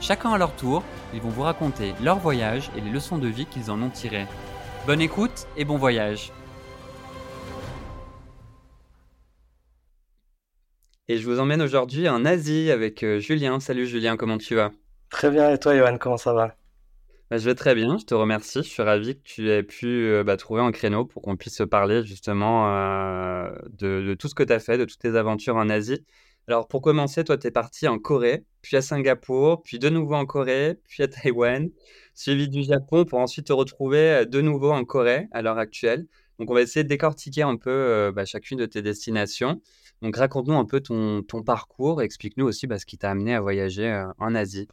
Chacun à leur tour, ils vont vous raconter leur voyage et les leçons de vie qu'ils en ont tirées. Bonne écoute et bon voyage Et je vous emmène aujourd'hui en Asie avec euh, Julien. Salut Julien, comment tu vas? Très bien, et toi Johan, comment ça va? Bah, Je vais très bien, je te remercie. Je suis ravi que tu aies pu euh, bah, trouver un créneau pour qu'on puisse parler justement euh, de, de, tout ce que tu as fait, de toutes tes aventures en Asie. Alors pour commencer, toi, tu es parti en Corée, puis à Singapour, puis de nouveau en Corée, puis à Taïwan, suivi du Japon pour ensuite te retrouver de nouveau en Corée à l'heure actuelle. Donc on va essayer de décortiquer un peu bah, chacune de tes destinations. Donc raconte-nous un peu ton, ton parcours, explique-nous aussi bah, ce qui t'a amené à voyager en Asie.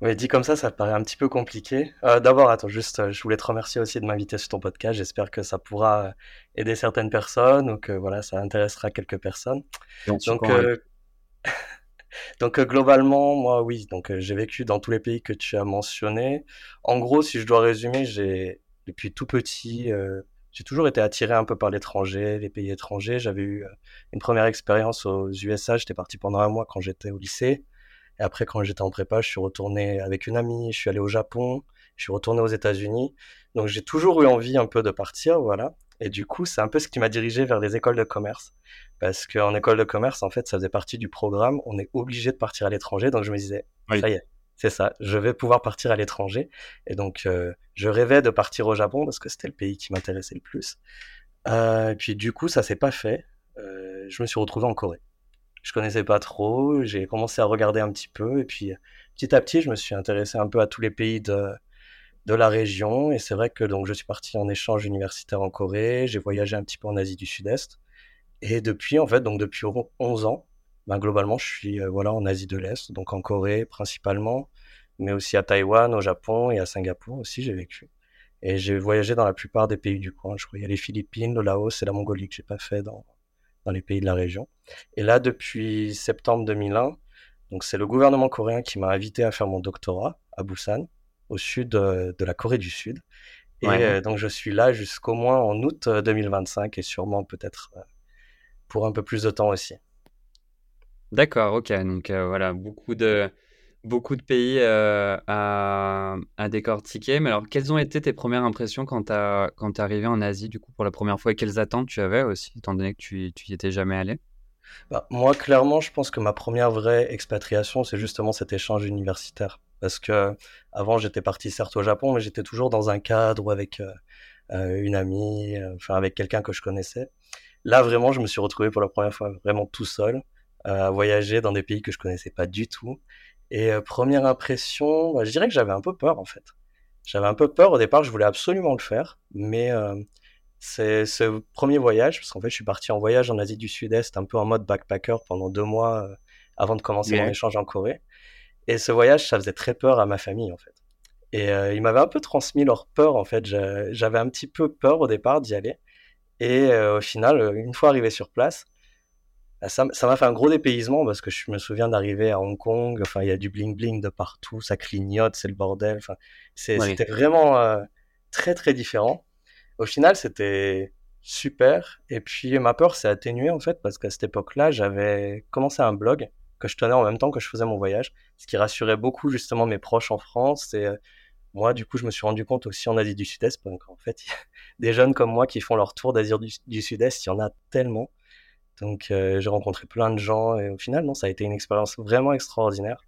Oui, dit comme ça, ça paraît un petit peu compliqué. Euh, D'abord, attends, juste, je voulais te remercier aussi de m'inviter sur ton podcast. J'espère que ça pourra aider certaines personnes ou que voilà, ça intéressera quelques personnes. Donc, euh... donc globalement, moi, oui. Donc j'ai vécu dans tous les pays que tu as mentionnés. En gros, si je dois résumer, j'ai depuis tout petit j'ai toujours été attiré un peu par l'étranger, les pays étrangers. J'avais eu une première expérience aux USA. J'étais parti pendant un mois quand j'étais au lycée. Et après, quand j'étais en prépa, je suis retourné avec une amie. Je suis allé au Japon. Je suis retourné aux États-Unis. Donc, j'ai toujours eu envie un peu de partir, voilà. Et du coup, c'est un peu ce qui m'a dirigé vers les écoles de commerce. Parce qu'en école de commerce, en fait, ça faisait partie du programme. On est obligé de partir à l'étranger. Donc, je me disais, ça y est, c'est ça, je vais pouvoir partir à l'étranger. Et donc, euh, je rêvais de partir au Japon parce que c'était le pays qui m'intéressait le plus. Euh, et puis, du coup, ça s'est pas fait. Euh, je me suis retrouvé en Corée. Je connaissais pas trop, j'ai commencé à regarder un petit peu, et puis petit à petit, je me suis intéressé un peu à tous les pays de, de la région. Et c'est vrai que donc je suis parti en échange universitaire en Corée, j'ai voyagé un petit peu en Asie du Sud-Est. Et depuis, en fait, donc depuis 11 ans, ben, globalement, je suis euh, voilà, en Asie de l'Est, donc en Corée principalement, mais aussi à Taïwan, au Japon et à Singapour aussi, j'ai vécu. Et j'ai voyagé dans la plupart des pays du coin. Je crois qu'il y a les Philippines, le Laos et la Mongolie que j'ai pas fait dans, dans les pays de la région. Et là, depuis septembre 2001, donc c'est le gouvernement coréen qui m'a invité à faire mon doctorat à Busan, au sud de, de la Corée du Sud. Et euh, donc je suis là jusqu'au moins en août 2025 et sûrement peut-être euh, pour un peu plus de temps aussi. D'accord, ok. Donc euh, voilà, beaucoup de, beaucoup de pays euh, à, à, décortiquer. Mais alors, quelles ont été tes premières impressions quand tu es arrivé en Asie, du coup, pour la première fois? Et quelles attentes tu avais aussi, étant donné que tu, tu y étais jamais allé? Bah, Moi, clairement, je pense que ma première vraie expatriation, c'est justement cet échange universitaire. Parce que avant, j'étais parti certes au Japon, mais j'étais toujours dans un cadre ou avec euh, une amie, enfin avec quelqu'un que je connaissais. Là, vraiment, je me suis retrouvé pour la première fois vraiment tout seul à voyager dans des pays que je connaissais pas du tout. Et euh, première impression, bah, je dirais que j'avais un peu peur en fait. J'avais un peu peur au départ, je voulais absolument le faire, mais euh, c'est ce premier voyage, parce qu'en fait je suis parti en voyage en Asie du Sud-Est, un peu en mode backpacker pendant deux mois euh, avant de commencer mon échange en Corée. Et ce voyage, ça faisait très peur à ma famille en fait. Et euh, ils m'avaient un peu transmis leur peur en fait. J'avais un petit peu peur au départ d'y aller. Et euh, au final, une fois arrivé sur place, bah, ça m'a fait un gros dépaysement parce que je me souviens d'arriver à Hong Kong, enfin il y a du bling bling de partout, ça clignote, c'est le bordel, enfin c'était vraiment euh, très très différent. Au final, c'était super et puis ma peur s'est atténuée en fait parce qu'à cette époque-là, j'avais commencé un blog que je tenais en même temps que je faisais mon voyage, ce qui rassurait beaucoup justement mes proches en France et euh, moi, du coup, je me suis rendu compte aussi en Asie du Sud-Est, qu'en fait, des jeunes comme moi qui font leur tour d'Asie du, du Sud-Est, il y en a tellement. Donc euh, j'ai rencontré plein de gens et au final, non, ça a été une expérience vraiment extraordinaire.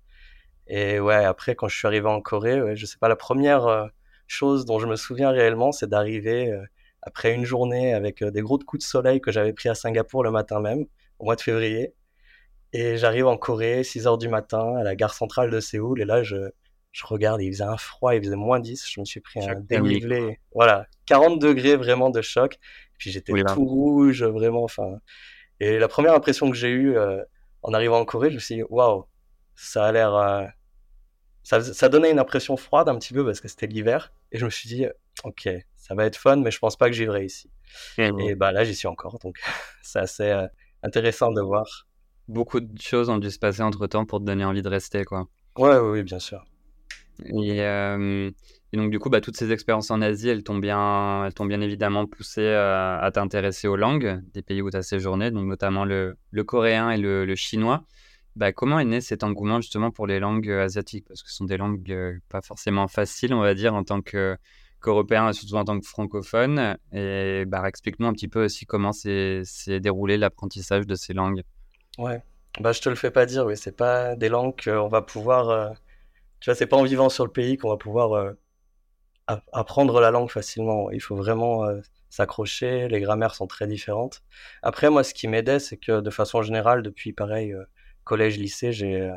Et ouais, après, quand je suis arrivé en Corée, ouais, je sais pas, la première, euh, chose dont je me souviens réellement, c'est d'arriver après une journée avec des gros coups de soleil que j'avais pris à Singapour le matin même, au mois de février. Et j'arrive en Corée, 6 heures du matin, à la gare centrale de Séoul. Et là, je, je regarde, il faisait un froid, il faisait moins 10. Je me suis pris un dénivelé. Voilà, 40 degrés vraiment de choc. Puis j'étais tout rouge, vraiment. Enfin, et la première impression que j'ai eue euh, en arrivant en Corée, je me suis dit, waouh, ça a l'air. Euh, ça, ça, donnait une impression froide un petit peu parce que c'était l'hiver. Et je me suis dit, ok, ça va être fun, mais je pense pas que j'y vivrai ici. Et, bah là, j'y suis encore. Donc, c'est assez euh, intéressant de voir. Beaucoup de choses ont dû se passer entre temps pour te donner envie de rester, quoi. Ouais, oui, bien sûr. Et, et donc, du coup, bah, toutes ces expériences en Asie, elles t'ont bien, elles t'ont bien évidemment poussé euh, à t'intéresser aux langues des pays où tu as séjourné, donc notamment le, le coréen et le, le chinois. Bah, comment est né cet engouement justement pour les langues euh, asiatiques? Parce que ce sont des langues euh, pas forcément faciles, on va dire, en tant que, qu'européen et surtout en tant que francophone. Et bah, explique-nous un petit peu aussi comment s'est, déroulé l'apprentissage de ces langues. Ouais, bah, je te le fais pas dire, oui, c'est pas des langues qu'on va pouvoir. Tu vois, c'est pas en vivant sur le pays qu'on va pouvoir apprendre la langue facilement. Il faut vraiment euh, s'accrocher. Les grammaires sont très différentes. Après, moi, ce qui m'aidait, c'est que de façon générale, depuis pareil, euh, collège, lycée, euh,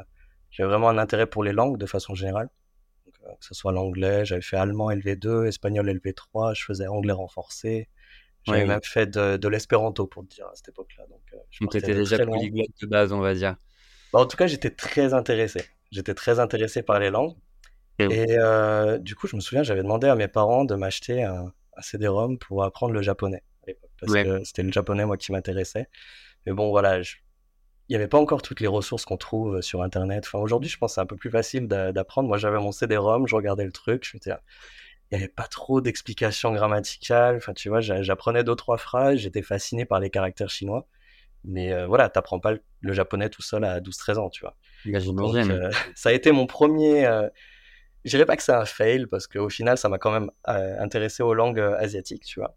j'ai vraiment un intérêt pour les langues de façon générale. que ce soit l'anglais, j'avais fait allemand LV2, espagnol LV3, je faisais anglais renforcé. J'avais même fait de, l'espéranto pour te dire à cette époque-là. Donc, je étais déjà polyglotte de base, on va dire. Bah, en tout cas, j'étais très intéressé. J'étais très intéressé par les langues. Et euh, du coup, je me souviens, j'avais demandé à mes parents de m'acheter un, un CD-ROM pour apprendre le japonais à l'époque, parce que c'était le japonais moi qui m'intéressait. Mais bon, voilà, il n'y avait pas encore toutes les ressources qu'on trouve sur Internet. Enfin, aujourd'hui, je pense que c'est un peu plus facile d'apprendre. Moi, j'avais mon CD-ROM, je regardais le truc, je me disais, il n'y avait pas trop d'explications grammaticales. Enfin, tu vois, j'apprenais deux trois phrases, j'étais fasciné par les caractères chinois. Mais euh, voilà, t'apprends pas le, japonais tout seul à 12-13 ans, tu vois. Donc, euh, ça a été mon premier euh, je dirais pas que c'est un fail parce qu'au final, ça m'a quand même euh, intéressé aux langues euh, asiatiques, tu vois.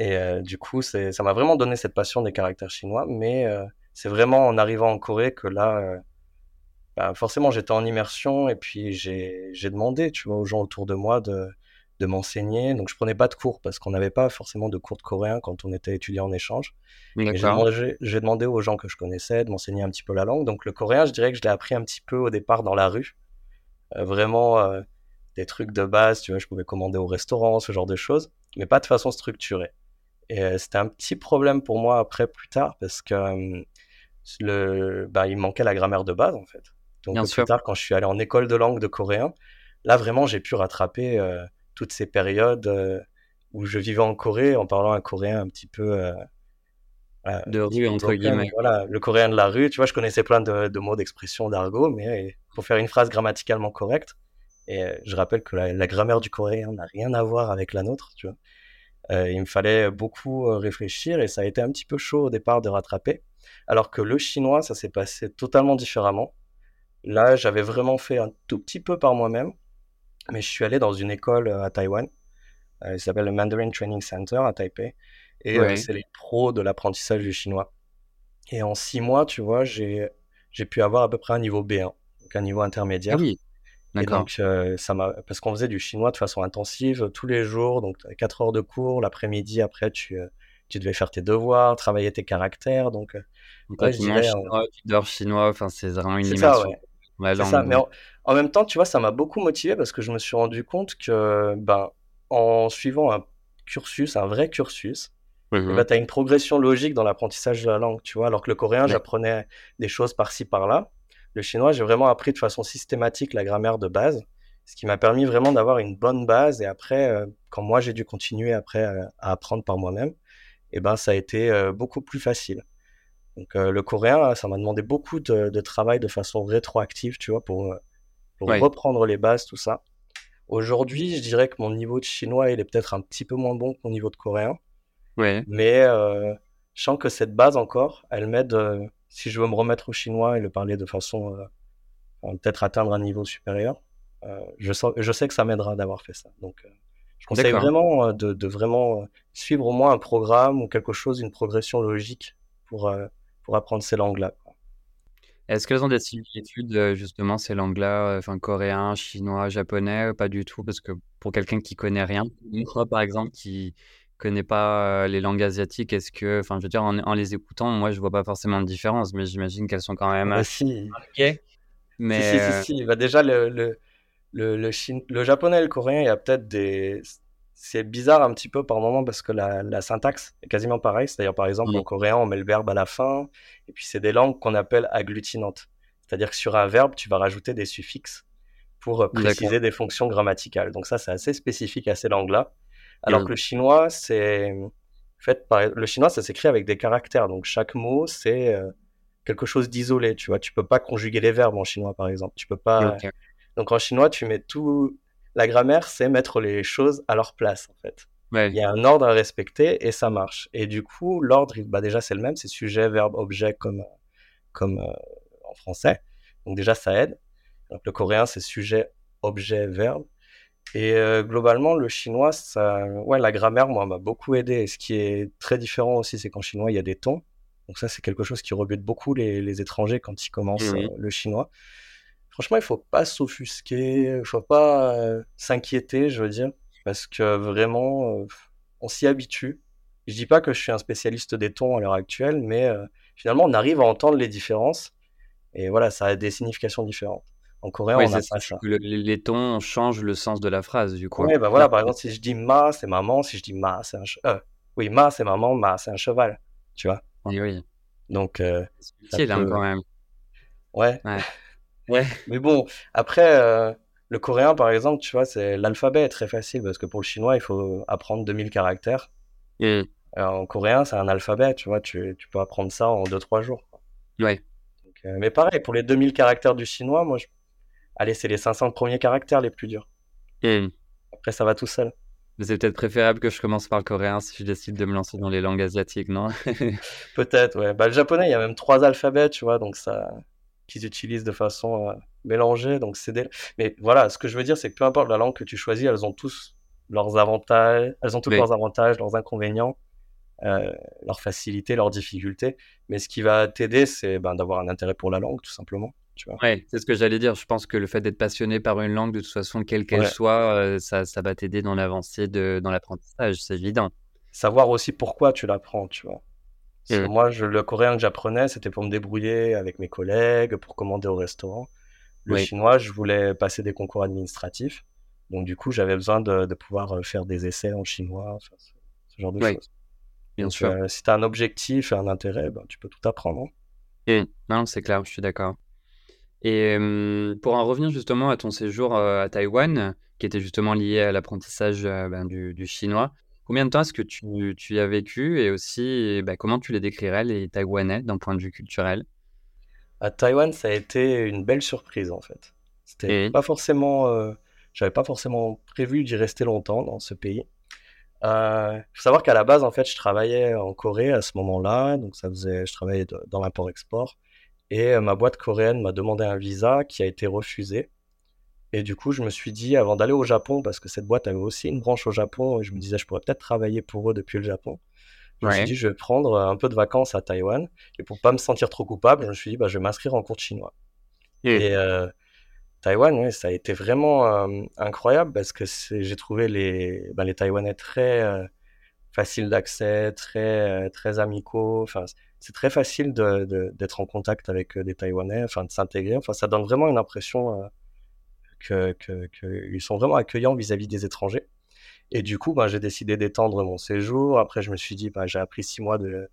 Et du coup, ça m'a vraiment donné cette passion des caractères chinois. Mais c'est vraiment en arrivant en Corée que là, bah, forcément, j'étais en immersion et puis j'ai, j'ai demandé, tu vois, aux gens autour de moi de, de m'enseigner. Donc, je prenais pas de cours parce qu'on n'avait pas forcément de cours de coréen quand on était étudiant en échange. J'ai demandé, aux gens que je connaissais de m'enseigner un petit peu la langue. Donc, le coréen, je dirais que je l'ai appris un petit peu au départ dans la rue euh, vraiment euh, des trucs de base, tu vois, je pouvais commander au restaurant, ce genre de choses, mais pas de façon structurée. Et euh, c'était un petit problème pour moi après, plus tard, parce que le, bah, il manquait la grammaire de base, en fait. Donc, plus tard, quand je suis allé en école de langue de coréen, là, vraiment, j'ai pu rattraper toutes ces périodes où je vivais en Corée en parlant un coréen un petit peu. de rue, entre guillemets. Voilà, le coréen de la rue, tu vois, je connaissais plein de, de mots, d'expressions, d'argot, mais pour faire une phrase grammaticalement correcte. Et euh, je rappelle que la, grammaire du coréen n'a rien à voir avec la nôtre, tu vois. Euh, il me fallait beaucoup euh, réfléchir et ça a été un petit peu chaud au départ de rattraper. Alors que le chinois, ça s'est passé totalement différemment. Là, j'avais vraiment fait un tout petit peu par moi-même, mais je suis allé dans une école à Taïwan. il s'appelle le Mandarin Training Center à Taipei. Et c'est les pros de l'apprentissage du chinois. Et en six mois, tu vois, j'ai pu avoir à peu près un niveau B1 un niveau intermédiaire. Ah oui. D'accord. donc, euh, ça m'a, parce qu'on faisait du chinois de façon intensive tous les jours, donc 4 heures de cours, l'après-midi, après, tu, euh, tu devais faire tes devoirs, travailler tes caractères, donc, euh, ouais, je dirais, chinois, tu dors chinois, enfin, c'est vraiment une c'est ça, ouais. c'est ça, mais en, même temps, tu vois, ça m'a beaucoup motivé parce que je me suis rendu compte que, ben, en suivant un cursus, un vrai cursus, eh ben, tu as une progression logique dans l'apprentissage de la langue, tu vois, alors que le coréen, j'apprenais des choses par-ci, par-là. Le chinois, j'ai vraiment appris de façon systématique la grammaire de base, ce qui m'a permis vraiment d'avoir une bonne base. Et après, euh, quand moi j'ai dû continuer après euh, à apprendre par moi-même, et eh ben ça a été euh, beaucoup plus facile. Donc le coréen, ça m'a demandé beaucoup de, travail de façon rétroactive, tu vois, pour, reprendre les bases, tout ça. Aujourd'hui, je dirais que mon niveau de chinois, il est peut-être un petit peu moins bon que mon niveau de coréen. Ouais. Mais je sens que cette base encore, elle m'aide si je veux me remettre au chinois et le parler de façon euh, peut-être atteindre un niveau supérieur, euh, je, je sais que ça m'aidera d'avoir fait ça. Donc, euh, je conseille vraiment de, de, vraiment suivre au moins un programme ou quelque chose, une progression logique pour, pour apprendre ces langues-là. Est-ce qu'elles ont des similitudes, justement, ces langues-là, enfin coréen, chinois, japonais? Pas du tout, parce que pour quelqu'un qui connaît rien, moi, par exemple, qui connaît pas les langues asiatiques, est-ce que, enfin, je veux dire, en, les écoutant, moi, je vois pas forcément de différence, mais j'imagine qu'elles sont quand même bah, si. Mais si, si, si, si. Bah, déjà, le, le, le, le, japonais et le coréen, il y a peut-être des. C'est bizarre un petit peu par moment parce que la, la syntaxe est quasiment pareille. C'est-à-dire, par exemple, en coréen, on met le verbe à la fin, et puis c'est des langues qu'on appelle agglutinantes. C'est-à-dire que sur un verbe, tu vas rajouter des suffixes pour préciser des fonctions grammaticales. Donc ça, c'est assez spécifique à ces langues-là. Alors que le chinois, c'est fait par... le chinois, ça s'écrit avec des caractères. Donc chaque mot, c'est euh, quelque chose d'isolé. Tu vois, tu peux pas conjuguer les verbes en chinois, par exemple. Tu peux pas. Donc en chinois, tu mets tout. La grammaire, c'est mettre les choses à leur place, en fait. Il y a un ordre à respecter et ça marche. Et du coup, l'ordre, bah déjà, c'est le même. C'est sujet, verbe, objet, comme, comme euh, en français. Donc déjà, ça aide. Donc le coréen, c'est sujet, objet, verbe. Et euh, globalement, le chinois, ça, ouais, la grammaire, moi, m'a beaucoup aidé. Et ce qui est très différent aussi, c'est qu'en chinois, il y a des tons. Donc ça, c'est quelque chose qui rebute beaucoup les, les étrangers quand ils commencent mmh euh, le chinois. Franchement, il faut pas s'offusquer, il faut pas euh, s'inquiéter, je veux dire, parce que vraiment, on s'y habitue. Je dis pas que je suis un spécialiste des tons à l'heure actuelle, mais finalement, on arrive à entendre les différences. Et voilà, ça a des significations différentes. En coréen, on a ça. les tons changent le sens de la phrase, du coup. Oui, bah voilà, par exemple, si je dis ma, c'est maman, si je dis ma, c'est un cheval. Euh, oui, ma, c'est maman, ma, c'est un cheval, tu vois. Oui, oui. Donc. Euh, c'est hein, quand même. Ouais. Ouais. Mais bon, après, euh, le coréen, par exemple, tu vois, c'est l'alphabet est très facile parce que pour le chinois, il faut apprendre 2000 caractères. Mmh. en coréen, c'est un alphabet, tu vois, tu, tu peux apprendre ça en 2-3 jours. Ouais. mais pareil, pour les 2000 caractères du chinois, moi, je allez, c'est les 500 premiers caractères les plus durs. Hmm. Après, ça va tout seul. Mais c'est peut-être préférable que je commence par le coréen si je décide de me lancer dans les langues asiatiques, non? Peut-être, ouais. Bah, le japonais, il y a même trois alphabets, tu vois, donc ça qu'ils utilisent de façon euh, mélangée, donc c'est des... Mais voilà, ce que je veux dire, c'est que peu importe la langue que tu choisis, elles ont tous leurs avantages, elles ont tous leurs avantages, leurs inconvénients, euh, leurs facilités, leurs difficultés. Mais ce qui va t'aider, c'est ben, d'avoir un intérêt pour la langue, tout simplement. Ouais, c'est ce que j'allais dire. Je pense que le fait d'être passionné par une langue, de toute façon, quelle qu'elle soit, euh, ça, ça va t'aider dans l'avancée de, dans l'apprentissage, c'est évident. Savoir aussi pourquoi tu l'apprends, tu vois. Moi, je, le coréen que j'apprenais, c'était pour me débrouiller avec mes collègues, pour commander au restaurant. Le chinois, je voulais passer des concours administratifs. Donc, du coup, j'avais besoin de, de, pouvoir euh, faire des essais en chinois, ce, genre de choses. Bien sûr. Euh, si tu as un objectif et un intérêt, ben, tu peux tout apprendre. Hein. Mmh. Non, c'est clair, je suis d'accord. Et pour en revenir justement à ton séjour à Taïwan, qui était justement lié à l'apprentissage ben, du, chinois, combien de temps est-ce que tu, tu, y as vécu et aussi bah, comment tu les décrirais, les Taïwanais, d'un point de vue culturel? À Taïwan, ça a été une belle surprise en fait. C'était pas forcément, j'avais pas forcément prévu d'y rester longtemps dans ce pays. Il faut savoir qu'à la base, en fait, je travaillais en Corée à ce moment-là, donc ça faisait, je travaillais dans l'import-export. Et euh, ma boîte coréenne m'a demandé un visa qui a été refusé. Et du coup, je me suis dit, avant d'aller au Japon, parce que cette boîte avait aussi une branche au Japon, et je me disais, je pourrais peut-être travailler pour eux depuis le Japon. Je me suis dit, je vais prendre un peu de vacances à Taïwan. Et pour pas me sentir trop coupable, je me suis dit, bah, je vais m'inscrire en cours de chinois. Et euh, Taïwan, ça a été vraiment euh, incroyable parce que j'ai trouvé les, bah, les Taïwanais très faciles d'accès, très, très amicaux. Enfin, c'est très facile d'être en contact avec euh, des Taïwanais, enfin de s'intégrer. Enfin, ça donne vraiment une impression euh, qu'ils que, sont vraiment accueillants vis-à-vis des étrangers. Et du coup, ben, j'ai décidé d'étendre mon séjour. Après, je me suis dit, ben, j'ai appris six mois de,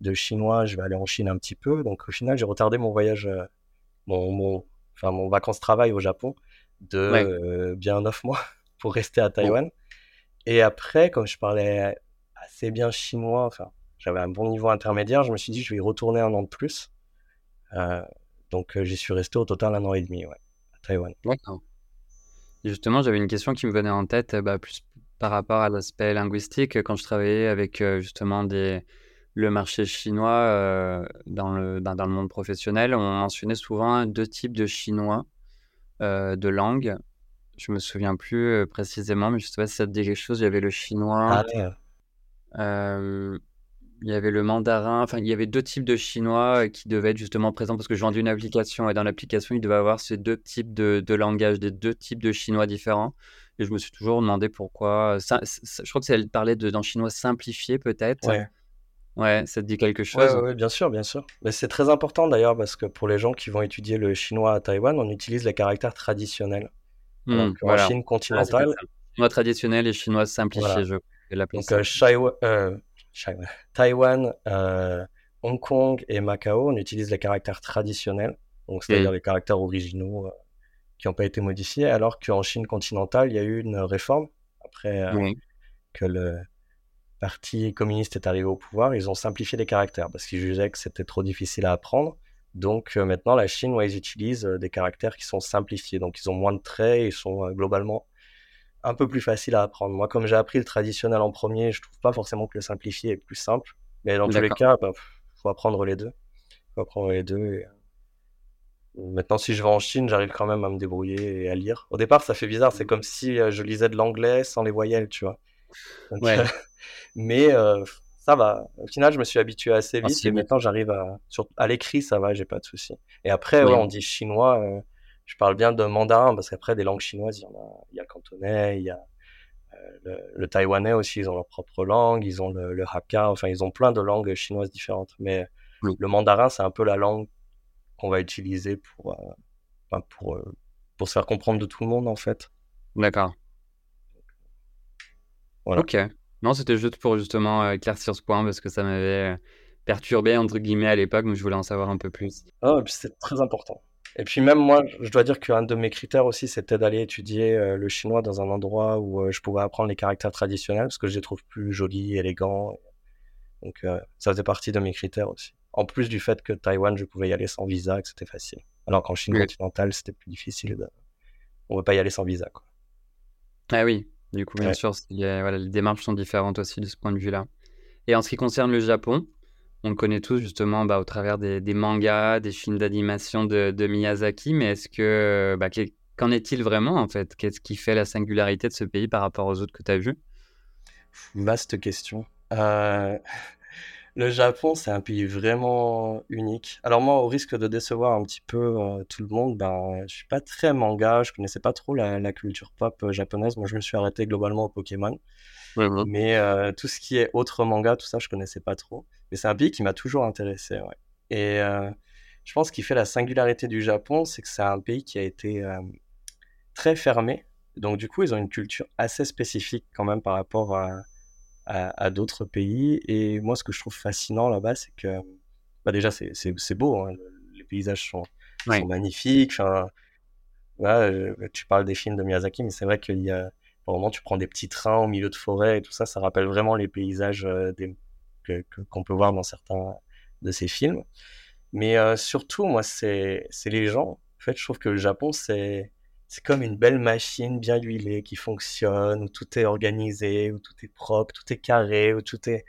de, chinois, je vais aller en Chine un petit peu. Donc, au final, j'ai retardé mon voyage, euh, mon, mon, enfin, mon vacances-travail au Japon de bien neuf mois pour rester à Taïwan. Et après, comme je parlais assez bien chinois, enfin, j'avais un bon niveau intermédiaire. Je me suis dit, je vais y retourner un an de plus. Euh, donc, euh, j'y suis resté au total un an et demi, ouais, à Taïwan. D'accord. Justement, j'avais une question qui me venait en tête, bah, plus par rapport à l'aspect linguistique. Quand je travaillais avec euh, justement des, le marché chinois dans, le, ben, dans le monde professionnel, on mentionnait souvent deux types de chinois de langue. Je me souviens plus précisément, mais je sais pas si ça te dit quelque chose. Il y avait le chinois. Ah, il y avait le mandarin, enfin, il y avait deux types de chinois qui devaient être justement présents parce que je vendais une application et dans l'application, il devait avoir ces deux types de, de langage, des deux types de chinois différents. Et je me suis toujours demandé pourquoi. Ça, je crois que c'est parlait d'un chinois simplifié peut-être. Ouais. Ouais, ça te dit quelque chose? Oui, bien sûr, bien sûr. Mais c'est très important d'ailleurs parce que pour les gens qui vont étudier le chinois à Taïwan, on utilise les caractères traditionnels. Mmh, en Chine continentale. chinois traditionnel et chinois simplifié, je la Donc, euh, euh, Taïwan, euh, Hong Kong et Macao, on utilise les caractères traditionnels, donc c'est-à-dire les caractères originaux qui n'ont pas été modifiés, alors qu'en Chine continentale, il y a eu une réforme après que le parti communiste est arrivé au pouvoir, ils ont simplifié les caractères parce qu'ils jugeaient que c'était trop difficile à apprendre. Donc maintenant, la Chine, ouais, ils utilisent des caractères qui sont simplifiés, donc ils ont moins de traits, ils sont globalement un peu plus faciles à apprendre. Moi, comme j'ai appris le traditionnel en premier, je trouve pas forcément que le simplifié est plus simple, mais dans tous les cas, il bah, faut apprendre les deux. Faut apprendre les deux. Maintenant, si je vais en Chine, j'arrive quand même à me débrouiller et à lire. Au départ, ça fait bizarre. C'est mmh. comme si je lisais de l'anglais sans les voyelles, tu vois. ouais. mais ça va. Au final, je me suis habitué assez vite et maintenant, j'arrive à. À l'écrit, ça va, j'ai pas de soucis. Et après, on dit chinois. Je parle bien de mandarin parce qu'après, des langues chinoises, il y en a. Il y a le cantonais, il y a. Le, taïwanais aussi, ils ont leur propre langue, ils ont le, hakka, enfin ils ont plein de langues chinoises différentes. Mais le mandarin, c'est un peu la langue qu'on va utiliser pour, pour, pour se faire comprendre de tout le monde en fait. D'accord. Ok. Non, c'était juste pour justement euh, éclaircir ce point parce que ça m'avait euh, perturbé entre guillemets à l'époque, mais je voulais en savoir un peu plus. Ah, c'est très important. Et puis même moi, je dois dire qu'un de mes critères aussi, c'était d'aller étudier euh, le chinois dans un endroit où je pouvais apprendre les caractères traditionnels parce que je les trouve plus jolis, élégants. Donc ça faisait partie de mes critères aussi. En plus du fait que Taïwan, je pouvais y aller sans visa, que c'était facile. Alors qu'en Chine continentale, c'était plus difficile. On ne peut pas y aller sans visa. Quoi. Ah oui, du coup, bien sûr, voilà, les démarches sont différentes aussi de ce point de vue-là. Et en ce qui concerne le Japon, on le connaît tous justement bah, au travers des, mangas, des films d'animation de, Miyazaki, mais est-ce que bah, qu'en est-il vraiment en fait? Qu'est-ce qui fait la singularité de ce pays par rapport aux autres que tu as vus? Vaste question. Euh, le Japon, c'est un pays vraiment unique. Alors moi, au risque de décevoir un petit peu euh, tout le monde, ben, je suis pas très manga, je connaissais pas trop la, culture pop euh, japonaise. Moi, je me suis arrêté globalement au Pokémon. Mais euh, tout ce qui est autre manga, tout ça, je connaissais pas trop. Mais c'est un pays qui m'a toujours intéressé. Ouais. Et je pense qu'il fait la singularité du Japon, c'est que c'est un pays qui a été très fermé. Donc du coup, ils ont une culture assez spécifique quand même par rapport à à, d'autres pays. Et moi, ce que je trouve fascinant là-bas, c'est que bah déjà, c'est beau, hein, les paysages sont, sont magnifiques. Enfin, tu parles des films de Miyazaki, mais c'est vrai qu'il y a, par moment, tu prends des petits trains au milieu de forêt et tout ça, ça rappelle vraiment les paysages euh, qu'on peut voir dans certains de ces films. Mais euh, surtout, moi, c'est les gens. En fait, je trouve que le Japon, c'est c'est comme une belle machine bien huilée qui fonctionne, où tout est organisé, où tout est propre, tout est carré, où tout est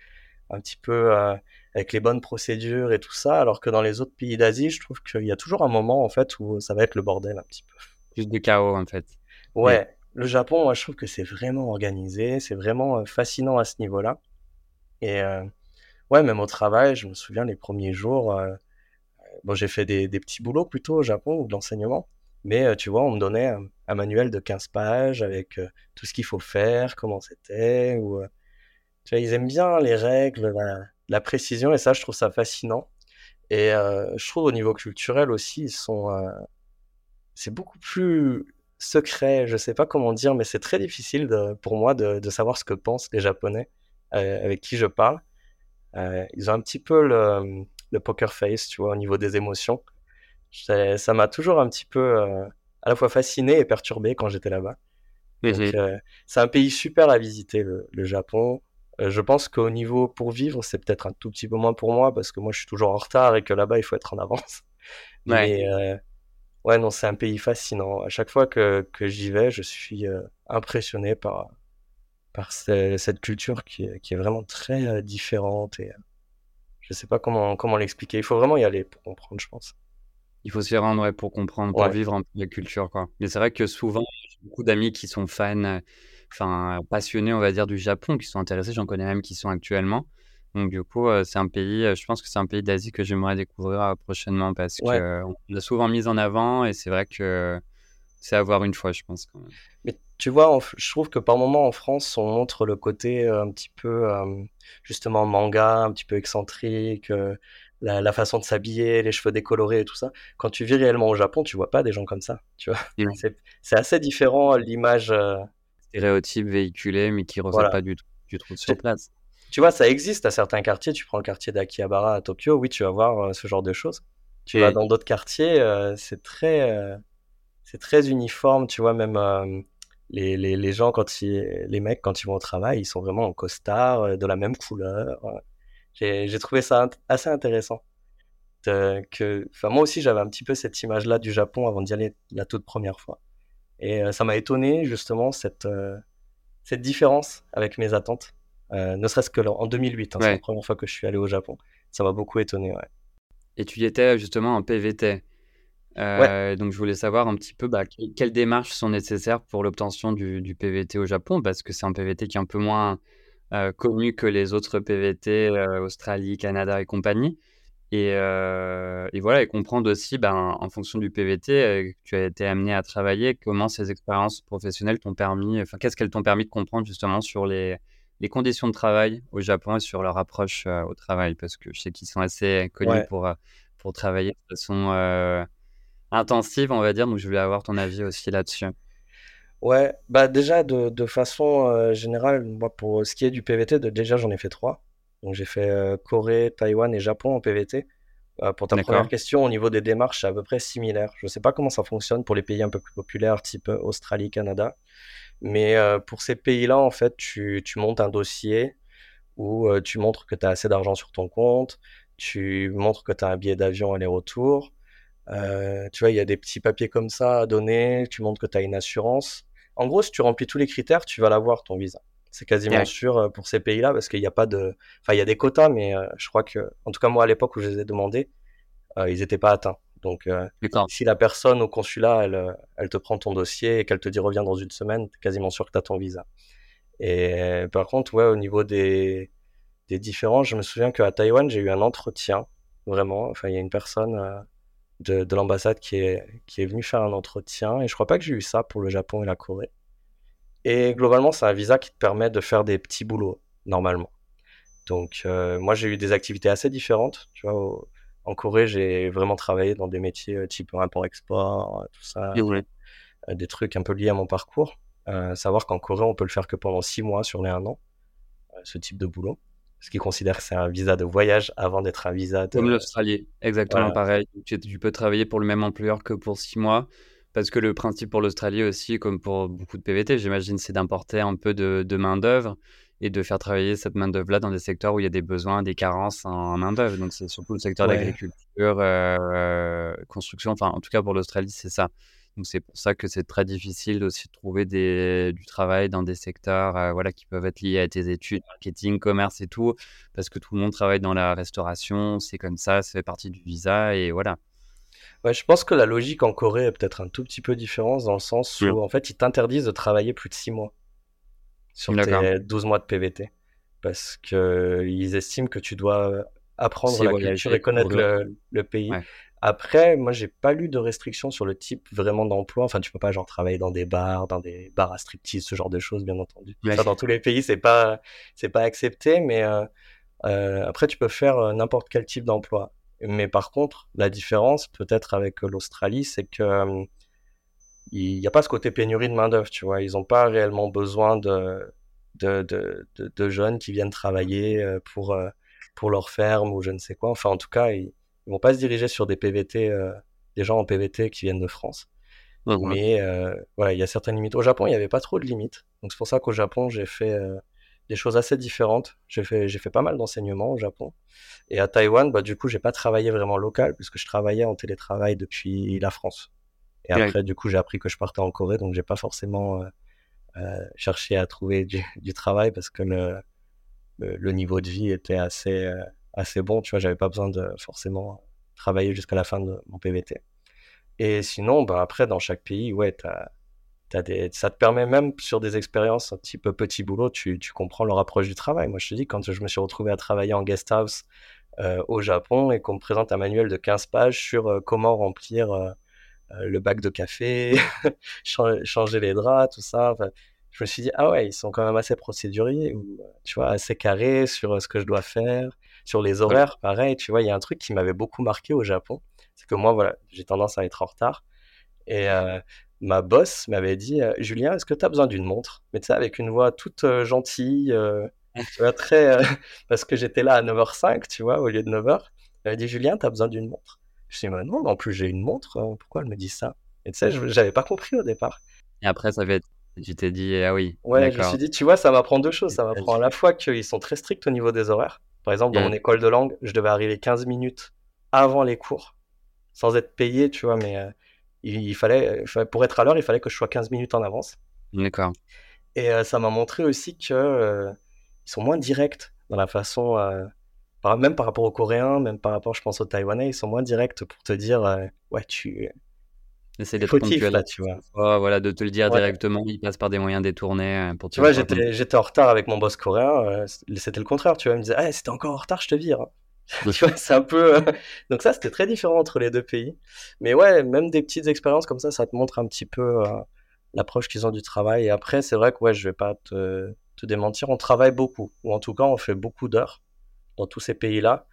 un petit peu euh, avec les bonnes procédures et tout ça, alors que dans les autres pays d'Asie, je trouve qu'il y a toujours un moment en fait où ça va être le bordel un petit peu. Juste du chaos en fait. Ouais, le Japon, moi je trouve que c'est vraiment organisé, c'est vraiment euh, fascinant à ce niveau-là. Et euh, ouais, même au travail, je me souviens les premiers jours, bon j'ai fait des, petits boulots plutôt au Japon ou de l'enseignement. Mais tu vois, on me donnait un, manuel de 15 pages avec tout ce qu'il faut faire, comment c'était. Ou, tu vois, ils aiment bien les règles, la, précision, et ça, je trouve ça fascinant. Et je trouve au niveau culturel aussi, ils sont. c'est beaucoup plus secret, je sais pas comment dire, mais c'est très difficile pour moi de, savoir ce que pensent les Japonais avec qui je parle. Ils ont un petit peu le, le poker face, tu vois, au niveau des émotions. Ça m'a toujours un petit peu euh, à la fois fasciné et perturbé quand j'étais là-bas. Euh, c'est un pays super à visiter, le, Japon. Euh, je pense qu'au niveau pour vivre, c'est peut-être un tout petit peu moins pour moi parce que moi je suis toujours en retard et que là-bas il faut être en avance. Mais ouais, non, c'est un pays fascinant. À chaque fois que, que j'y vais, je suis impressionné par, par cette culture qui est, qui est vraiment très différente et je sais pas comment, comment l'expliquer. Il faut vraiment y aller pour comprendre, je pense il faut s'y rendre pour comprendre, pour vivre un peu la culture. Quoi. Mais c'est vrai que souvent, j'ai beaucoup d'amis qui sont fans, enfin passionnés, on va dire, du Japon, qui sont intéressés. J'en connais même qui sont actuellement. Donc du coup, c'est un pays, je pense que c'est un pays d'Asie que j'aimerais découvrir prochainement parce qu'on que l'a souvent mis en avant et c'est vrai que c'est à voir une fois, je pense quand même. Mais tu vois, je trouve que par moments en France, on montre le côté un petit peu justement manga, un petit peu excentrique, la, façon de s'habiller, les cheveux décolorés et tout ça. Quand tu vis réellement au Japon, tu vois pas des gens comme ça. Tu vois, c'est assez différent l'image. Stéréotype véhiculé, mais qui ne pas du tout, du tout sur place tu vois, ça existe à certains quartiers. Tu prends le quartier d'Akihabara à Tokyo, oui, tu vas voir euh, ce genre de choses. Tu vas dans d'autres quartiers, euh, c'est très, euh, c'est très uniforme. Tu vois, même les, les, les, gens, quand ils, les mecs, quand ils vont au travail, ils sont vraiment en costard, de la même couleur. J'ai trouvé ça assez intéressant. que, moi aussi, j'avais un petit peu cette image-là du Japon avant d'y aller la toute première fois. Et ça m'a étonné, justement, cette, cette différence avec mes attentes. Euh, ne serait-ce que en 2008, hein, c'est la première fois que je suis allé au Japon. Ça m'a beaucoup étonné. Ouais. Et tu y étais justement en PVT. Euh, donc je voulais savoir un petit peu bah, quelles démarches sont nécessaires pour l'obtention du, PVT au Japon, parce que c'est un PVT qui est un peu moins euh, connu que les autres PVT, Australie, Canada et compagnie. Et, et, voilà, et comprendre aussi, ben, en fonction du PVT que tu as été amené à travailler, comment ces expériences professionnelles t'ont permis, enfin, qu'est-ce qu'elles t'ont permis de comprendre justement sur les, les conditions de travail au Japon et sur leur approche euh, au travail, parce que je sais qu'ils sont assez connus pour, euh, pour travailler de façon euh, intensive, on va dire. Donc, je voulais avoir ton avis aussi là-dessus. Ouais, bah déjà de, de façon générale, moi pour ce qui est du PVT, déjà j'en ai fait trois. Donc j'ai fait Corée, Taïwan et Japon en PVT. pour ta première question, au niveau des démarches, c'est à peu près similaire. Je ne sais pas comment ça fonctionne pour les pays un peu plus populaires, type Australie, Canada. Mais euh, pour ces pays-là, en fait, tu, tu, montes un dossier où euh, tu montres que tu as assez d'argent sur ton compte, tu montres que tu as un billet d'avion aller-retour. Euh, tu vois, il y a des petits papiers comme ça à donner, tu montres que tu as une assurance. En gros, si tu remplis tous les critères, tu vas l'avoir, ton visa. C'est quasiment sûr pour ces pays-là parce qu'il n'y a pas de. Enfin, il y a des quotas, mais je crois que, en tout cas, moi, à l'époque où je les ai demandés, ils n'étaient pas atteints. Donc, euh, si la personne au consulat, elle, euh, elle te prend ton dossier et qu'elle te dit reviens dans une semaine, tu es quasiment sûr que tu as ton visa. Et par contre, ouais, au niveau des, des différences, je me souviens qu'à Taïwan, j'ai eu un entretien, vraiment. Enfin, il y a une personne euh, de, de l'ambassade qui est, qui est venue faire un entretien. Et je crois pas que j'ai eu ça pour le Japon et la Corée. Et globalement, c'est un visa qui te permet de faire des petits boulots, normalement. Donc, moi, j'ai eu des activités assez différentes. Tu vois, en Corée, j'ai vraiment travaillé dans des métiers euh, type import-export, euh, tout ça. Euh, des trucs un peu liés à mon parcours. savoir qu'en Corée, on peut le faire que pendant six mois sur les un an, ce type de boulot. Ce qui considère que c'est un visa de voyage avant d'être un visa de... Comme l'Australie, exactement pareil. Tu, peux travailler pour le même employeur que pour six mois. Parce que le principe pour l'Australie aussi, comme pour beaucoup de PVT, j'imagine, c'est d'importer un peu de, de main-d'œuvre et de faire travailler cette main-d'œuvre-là dans des secteurs où il y a des besoins, des carences en main-d'œuvre. Donc, c'est surtout le secteur d'agriculture, euh, construction. Enfin, en tout cas, pour l'Australie, c'est ça. Donc, c'est pour ça que c'est très difficile aussi de trouver des, du travail dans des secteurs euh, voilà, qui peuvent être liés à tes études, marketing, commerce et tout, parce que tout le monde travaille dans la restauration. C'est comme ça, ça fait partie du visa et voilà. Ouais, je pense que la logique en Corée est peut-être un tout petit peu différente dans le sens où, en fait, ils t'interdisent de travailler plus de six mois sur tes 12 mois de PVT. Parce qu'ils estiment que tu dois apprendre la culture et connaître le, pays. Après, moi, j'ai pas lu de restrictions sur le type vraiment d'emploi. Enfin, tu peux pas genre travailler dans des bars, dans des bars à striptease, ce genre de choses, bien entendu. dans tous les pays, c'est pas, c'est pas accepté, mais euh, euh, après, tu peux faire euh, n'importe quel type d'emploi. Mais par contre, la différence, peut-être avec l'Australie, c'est que il n'y a pas ce côté pénurie de main-d'œuvre, tu vois. Ils n'ont pas réellement besoin de, de, de, de, jeunes qui viennent travailler pour, pour leur ferme ou je ne sais quoi. Enfin, en tout cas, ils ne vont pas se diriger sur des PVT, euh, des gens en PVT qui viennent de France. Mais voilà, il y a certaines limites. Au Japon, il n'y avait pas trop de limites. Donc c'est pour ça qu'au Japon, j'ai fait des choses assez différentes. J'ai fait, j'ai fait pas mal d'enseignements au Japon. Et à Taïwan, bah, du coup, j'ai pas travaillé vraiment local puisque je travaillais en télétravail depuis la France. Et après, du coup, j'ai appris que je partais en Corée, donc j'ai pas forcément euh, euh, cherché à trouver du, travail parce que le, le, niveau de vie était assez, euh, assez bon. Tu vois, j'avais pas besoin de forcément travailler jusqu'à la fin de mon PVT. Et sinon, bah, après, dans chaque pays, ouais, tu as, des, ça te permet même sur des expériences un petit peu petit boulot, tu, tu comprends leur approche du travail. Moi, je te dis, quand je me suis retrouvé à travailler en guest house euh, au Japon et qu'on me présente un manuel de 15 pages sur euh, comment remplir euh, le bac de café, changer les draps, tout ça. je me suis dit, ah ouais, ils sont quand même assez procéduriers, tu vois, assez carrés sur ce que je dois faire, sur les horaires, pareil. Tu vois, il y a un truc qui m'avait beaucoup marqué au Japon, c'est que moi, voilà, j'ai tendance à être en retard. Et ma boss m'avait dit Julien, est-ce que tu as besoin d'une montre? Mais tu sais, avec une voix toute gentille, tu vois, très. parce que j'étais là à 9h05, tu vois, au lieu de 9h. Elle m'a dit Julien, tu as besoin d'une montre? Je dis non, en plus j'ai une montre, hein, pourquoi elle me dit ça? Et tu sais, j'avais pas compris au départ. Et après, ça fait. Tu t'es dit, ah oui. Ouais, je me suis dit, tu vois, ça m'apprend deux choses. Ça m'apprend à la fois qu'ils sont très stricts au niveau des horaires. Par exemple, dans mon école de langue, je devais arriver 15 minutes avant les cours, sans être payé, tu vois, mais il, fallait, pour être à l'heure, il fallait que je sois 15 minutes en avance. D'accord. Et euh, ça m'a montré aussi que euh, ils sont moins directs dans la façon, euh, même par rapport aux Coréens, même par rapport, je pense, aux Taïwanais, ils sont moins directs pour te dire, ouais, tu. Essaye d'être ponctuel là, tu vois. voilà, de te le dire directement, ils passent par des moyens détournés pour te Tu vois, j'étais en retard avec mon boss coréen, c'était le contraire, tu vois, il me disait, ah, c'était encore en retard, je te vire c'est un peu. Donc ça, c'était très différent entre les deux pays. Mais ouais, même des petites expériences comme ça, ça te montre un petit peu euh, l'approche qu'ils ont du travail. Et après, c'est vrai que ouais, je vais pas te, te, démentir, on travaille beaucoup, ou en tout cas, on fait beaucoup d'heures dans tous ces pays-là.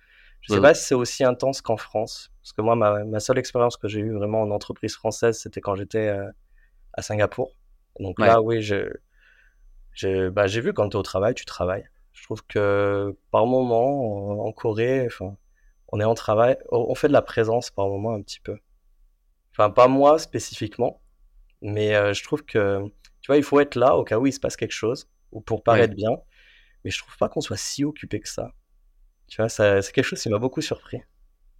Je sais pas si c'est aussi intense qu'en France, parce que moi, ma, ma seule expérience que j'ai eue vraiment en entreprise française, c'était quand j'étais euh, à Singapour. Donc là, oui, j'ai bah, vu quand tu es au travail, tu travailles. Je trouve que par moment, en Corée, on est en travail, on fait de la présence par moment un petit peu. Enfin, pas moi spécifiquement, mais euh, je trouve que, tu vois, il faut être là au cas où il se passe quelque chose, ou pour paraître bien. Mais je trouve pas qu'on soit si occupé que ça. Tu vois, c'est quelque chose qui m'a beaucoup surpris.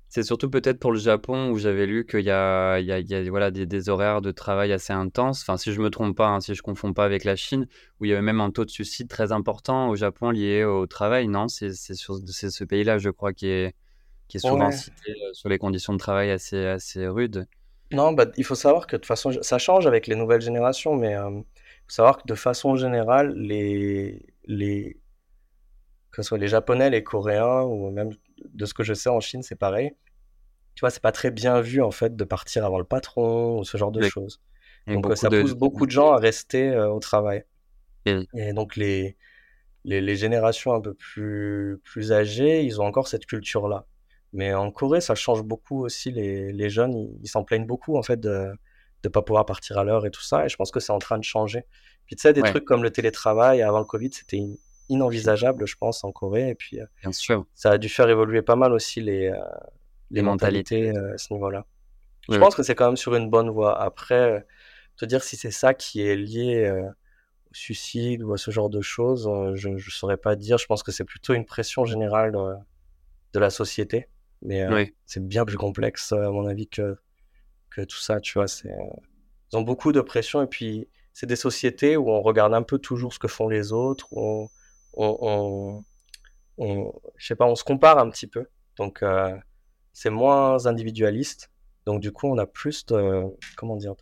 C'est surtout peut-être pour le Japon où j'avais lu qu'il y a, il y a, il y a voilà, des, des, horaires de travail assez intenses. Enfin, si je me trompe pas, hein, si je confonds pas avec la Chine, où il y avait même un taux de suicide très important au Japon lié au travail. Non, c'est ce pays-là, je crois, qui est, qui est souvent cité euh, sur les conditions de travail assez, assez rudes. Non, bah, il faut savoir que de façon, ça change avec les nouvelles générations, mais euh, il faut savoir que de façon générale, les, les, que ce soit les Japonais, les Coréens, ou même de ce que je sais en Chine, c'est pareil tu vois, c'est pas très bien vu en fait de partir avant le patron ou ce genre de choses. Donc ça pousse beaucoup de gens à rester euh, au travail. Et donc les, les, les, générations un peu plus, plus âgées, ils ont encore cette culture-là. Mais en Corée, ça change beaucoup aussi. Les, les jeunes, ils s'en plaignent beaucoup en fait de ne pas pouvoir partir à l'heure et tout ça. Et je pense que c'est en train de changer. Puis tu sais, des trucs comme le télétravail avant le Covid, c'était inenvisageable, je pense, en Corée. Et puis, euh, Bien sûr. ça a dû faire évoluer pas mal aussi les, euh, les mentalités, euh, à ce niveau-là. Je pense que c'est quand même sur une bonne voie. Après, te dire si c'est ça qui est lié euh, au suicide ou à ce genre de choses, euh, je ne saurais pas dire. Je pense que c'est plutôt une pression générale de, la société. Mais c'est bien plus complexe, à mon avis, que, que tout ça. Tu vois, c'est, ils ont beaucoup de pression. Et puis, c'est des sociétés où on regarde un peu toujours ce que font les autres. Où on, on, je sais pas, on se compare un petit peu. Donc, c'est moins individualiste. Donc du coup, on a plus de, comment dire,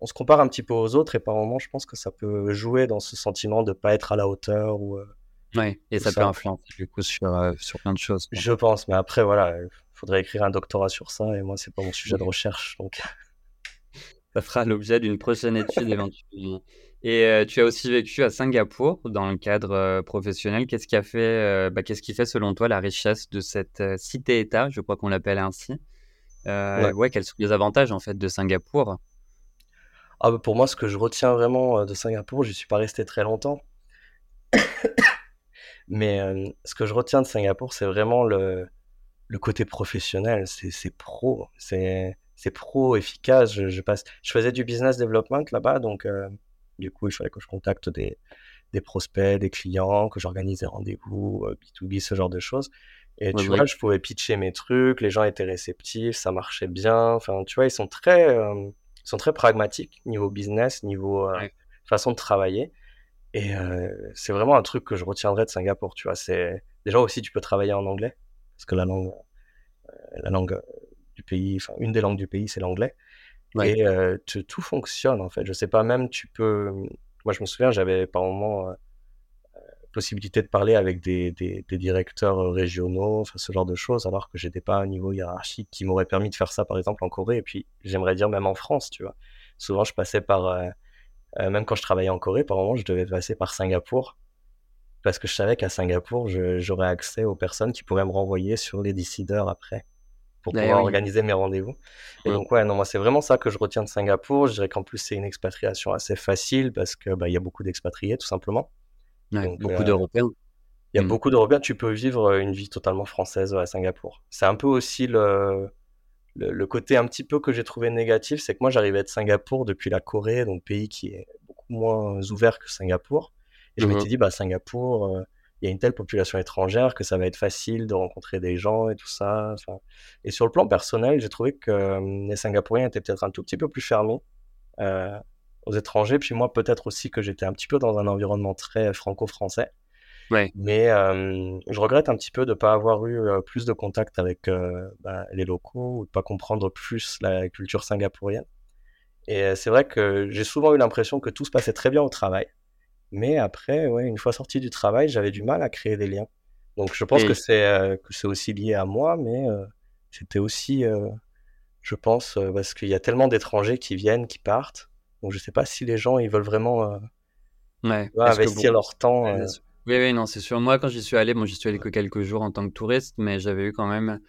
on se compare un petit peu aux autres et par moments, je pense que ça peut jouer dans ce sentiment de pas être à la hauteur ou. Euh, oui, et ça, peut influencer du coup sur, euh, sur plein de choses. Je pense, mais après voilà, il faudrait écrire un doctorat sur ça et moi c'est pas mon sujet de recherche donc. ça fera l'objet d'une prochaine étude éventuellement. Et euh, tu as aussi vécu à Singapour dans le cadre euh, professionnel. Qu'est-ce qui a fait, euh, bah, qu'est-ce qui fait selon toi la richesse de cette cité-État, je crois qu'on l'appelle ainsi? Ouais. quels sont les avantages en fait de Singapour? Ah, bah, Pour moi, ce que je retiens vraiment de Singapour, je ne suis pas resté très longtemps. Mais ce que je retiens de Singapour, c'est vraiment le, le côté professionnel. C'est pro. C'est pro, efficace. Je, je, passe... je faisais du business development là-bas, donc du coup, il fallait que je contacte des, des prospects, des clients, que j'organise des rendez-vous, B2B, euh, ce genre de choses. Et tu vois, je pouvais pitcher mes trucs, les gens étaient réceptifs, ça marchait bien. Enfin, tu vois, ils sont très, euh, ils sont très pragmatiques niveau business, niveau euh, façon de travailler. Et c'est vraiment un truc que je retiendrai de Singapour. Tu vois, c'est déjà aussi tu peux travailler en anglais parce que la langue, la langue du pays, enfin une des langues du pays, c'est l'anglais. Et tout fonctionne en fait. Je sais pas, même tu peux. Moi, je me souviens, j'avais par moment possibilité de parler avec des, des, directeurs régionaux, enfin, ce genre de choses, alors que j'étais pas à un niveau hiérarchique qui m'aurait permis de faire ça, par exemple, en Corée. Et puis, j'aimerais dire même en France, tu vois. Souvent, je passais par. même quand je travaillais en Corée, par moment, je devais passer par Singapour parce que je savais qu'à Singapour, j'aurais accès aux personnes qui pourraient me renvoyer sur les décideurs après pour pouvoir organiser mes rendez-vous. Et donc, ouais, non, moi, c'est vraiment ça que je retiens de Singapour. Je dirais qu'en plus, c'est une expatriation assez facile parce qu'il bah, y a beaucoup d'expatriés, tout simplement. beaucoup euh, d'Européens. Il y a mmh. beaucoup d'Européens. Tu peux vivre une vie totalement française à Singapour. C'est un peu aussi le, le, côté un petit peu que j'ai trouvé négatif, c'est que moi, j'arrivais de Singapour depuis la Corée, donc pays qui est beaucoup moins ouvert que Singapour. Et je m'étais mmh dit, bah, Singapour, euh, il y a une telle population étrangère que ça va être facile de rencontrer des gens et tout ça. Et sur le plan personnel, j'ai trouvé que euh, les Singapouriens étaient peut-être un tout petit peu plus fermés euh, aux étrangers. Puis moi, peut-être aussi que j'étais un petit peu dans un environnement très franco-français. Ouais. Mais je regrette un petit peu de ne pas avoir eu plus de contact avec bah, les locaux ou de ne pas comprendre plus la culture singapourienne. Et c'est vrai que j'ai souvent eu l'impression que tout se passait très bien au travail. Mais après, ouais, une fois sorti du travail, j'avais du mal à créer des liens. Donc je pense que c'est euh, que c'est aussi lié à moi, mais euh, c'était aussi, euh, je pense, parce qu'il y a tellement d'étrangers qui viennent, qui partent. Donc je sais pas si les gens ils veulent vraiment ouais, investir leur temps. Oui, oui, non, c'est sûr. Moi, quand j'y suis allé, bon, j'y suis allé que quelques jours en tant que touriste, mais j'avais eu quand même,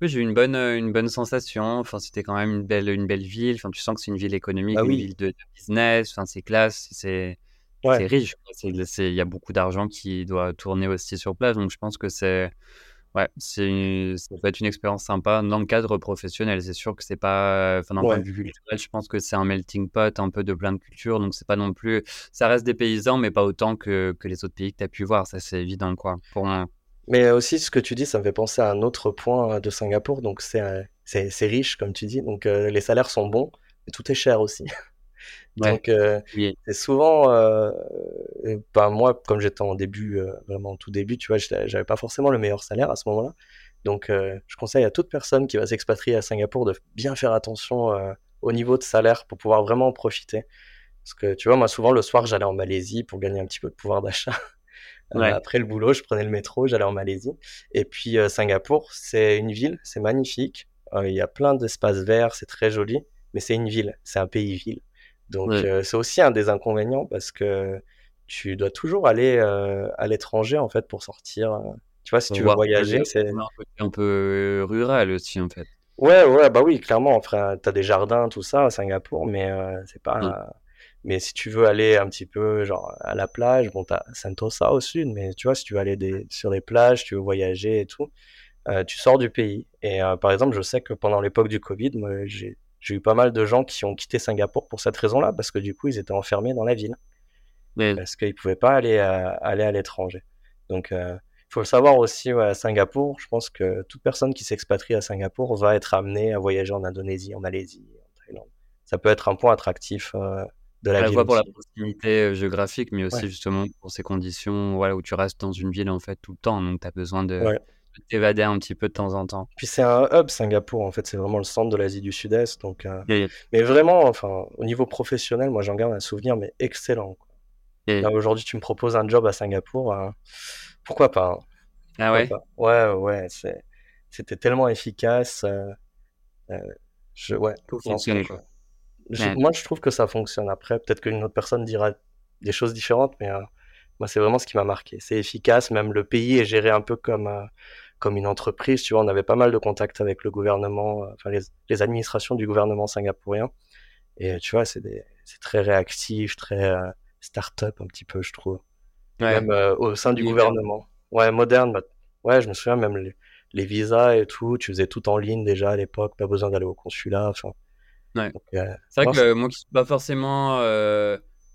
oui, j'ai eu une bonne, une bonne sensation. Enfin, c'était quand même une belle, une belle ville. Enfin, tu sens que c'est une ville économique, bah une ville de, de business. Enfin, c'est classe, c'est c'est riche. Il y a beaucoup d'argent qui doit tourner aussi sur place. Donc, je pense que c'est. Ouais, c'est ça peut être une expérience sympa dans le cadre professionnel. C'est sûr que c'est pas, enfin, d'un point de vue culturel, je pense que c'est un melting pot un peu de plein de cultures. Donc, c'est pas non plus, ça reste des paysans, mais pas autant que, que les autres pays que tu as pu voir. Ça, c'est évident, quoi, pour moi. Mais aussi, ce que tu dis, ça me fait penser à un autre point de Singapour. Donc, c'est, c'est, riche, comme tu dis. Donc, les salaires sont bons, mais tout est cher aussi. Donc, euh, c'est souvent, euh, ben moi, comme j'étais en début, euh, vraiment tout début, tu vois, j'avais pas forcément le meilleur salaire à ce moment-là. Donc, euh, je conseille à toute personne qui va s'expatrier à Singapour de bien faire attention au niveau de salaire pour pouvoir vraiment en profiter. Parce que, tu vois, moi, souvent, le soir, j'allais en Malaisie pour gagner un petit peu de pouvoir d'achat. après le boulot, je prenais le métro, j'allais en Malaisie. Et puis, Singapour, c'est une ville, c'est magnifique. Il y a plein d'espaces verts, c'est très joli. Mais c'est une ville, c'est un pays-ville. Donc euh, c'est aussi un des inconvénients parce que tu dois toujours aller euh, à l'étranger en fait pour sortir. Euh, tu vois, si tu veux voyager, c'est un peu rural aussi en fait. Ouais, ouais, bah oui, clairement. Enfin, t'as des jardins, tout ça à Singapour, mais c'est pas. Mais si tu veux aller un petit peu genre à la plage, bon, t'as Sentosa au sud, mais tu vois, si tu veux aller des... sur les plages, tu veux voyager et tout, tu sors du pays. Et par exemple, je sais que pendant l'époque du Covid, moi, j'ai j'ai eu pas mal de gens qui ont quitté Singapour pour cette raison-là, parce que du coup, ils étaient enfermés dans la ville. Parce qu'ils ne pouvaient pas aller à, aller à l'étranger. Donc, il euh, faut le savoir aussi à Singapour. Je pense que toute personne qui s'expatrie à Singapour va être amenée à voyager en Indonésie, en Malaisie, en Thaïlande. Ça peut être un point attractif euh, de la, ville. pour la proximité euh, géographique, mais aussi justement pour ces conditions voilà, où tu restes dans une ville en fait tout le temps. Donc, tu as besoin de t'évader un petit peu de temps en temps. Puis c'est un hub Singapour, en fait, c'est vraiment le centre de l'Asie du Sud-Est. Donc, euh, Mais vraiment, enfin, au niveau professionnel, moi j'en garde un souvenir, mais excellent. Aujourd'hui, tu me proposes un job à Singapour, hein. pourquoi pas hein. Ah ouais? Ouais, ouais, c'était tellement efficace. Euh, euh, je... Ouais, moi, je trouve que ça fonctionne. Après, peut-être qu'une autre personne dira des choses différentes, mais moi, c'est vraiment ce qui m'a marqué. C'est efficace, même le pays est géré un peu comme comme une entreprise. Tu vois, on avait pas mal de contacts avec le gouvernement, euh, enfin les, administrations du gouvernement singapourien. Et tu vois, c'est très réactif, très euh, start-up un petit peu, je trouve. Même euh, au sein du gouvernement. Ouais, moderne. Bah, ouais, je me souviens même les, visas et tout. Tu faisais tout en ligne déjà à l'époque, pas besoin d'aller au consulat. Enfin, ouais. c'est vrai que moi qui suis pas forcément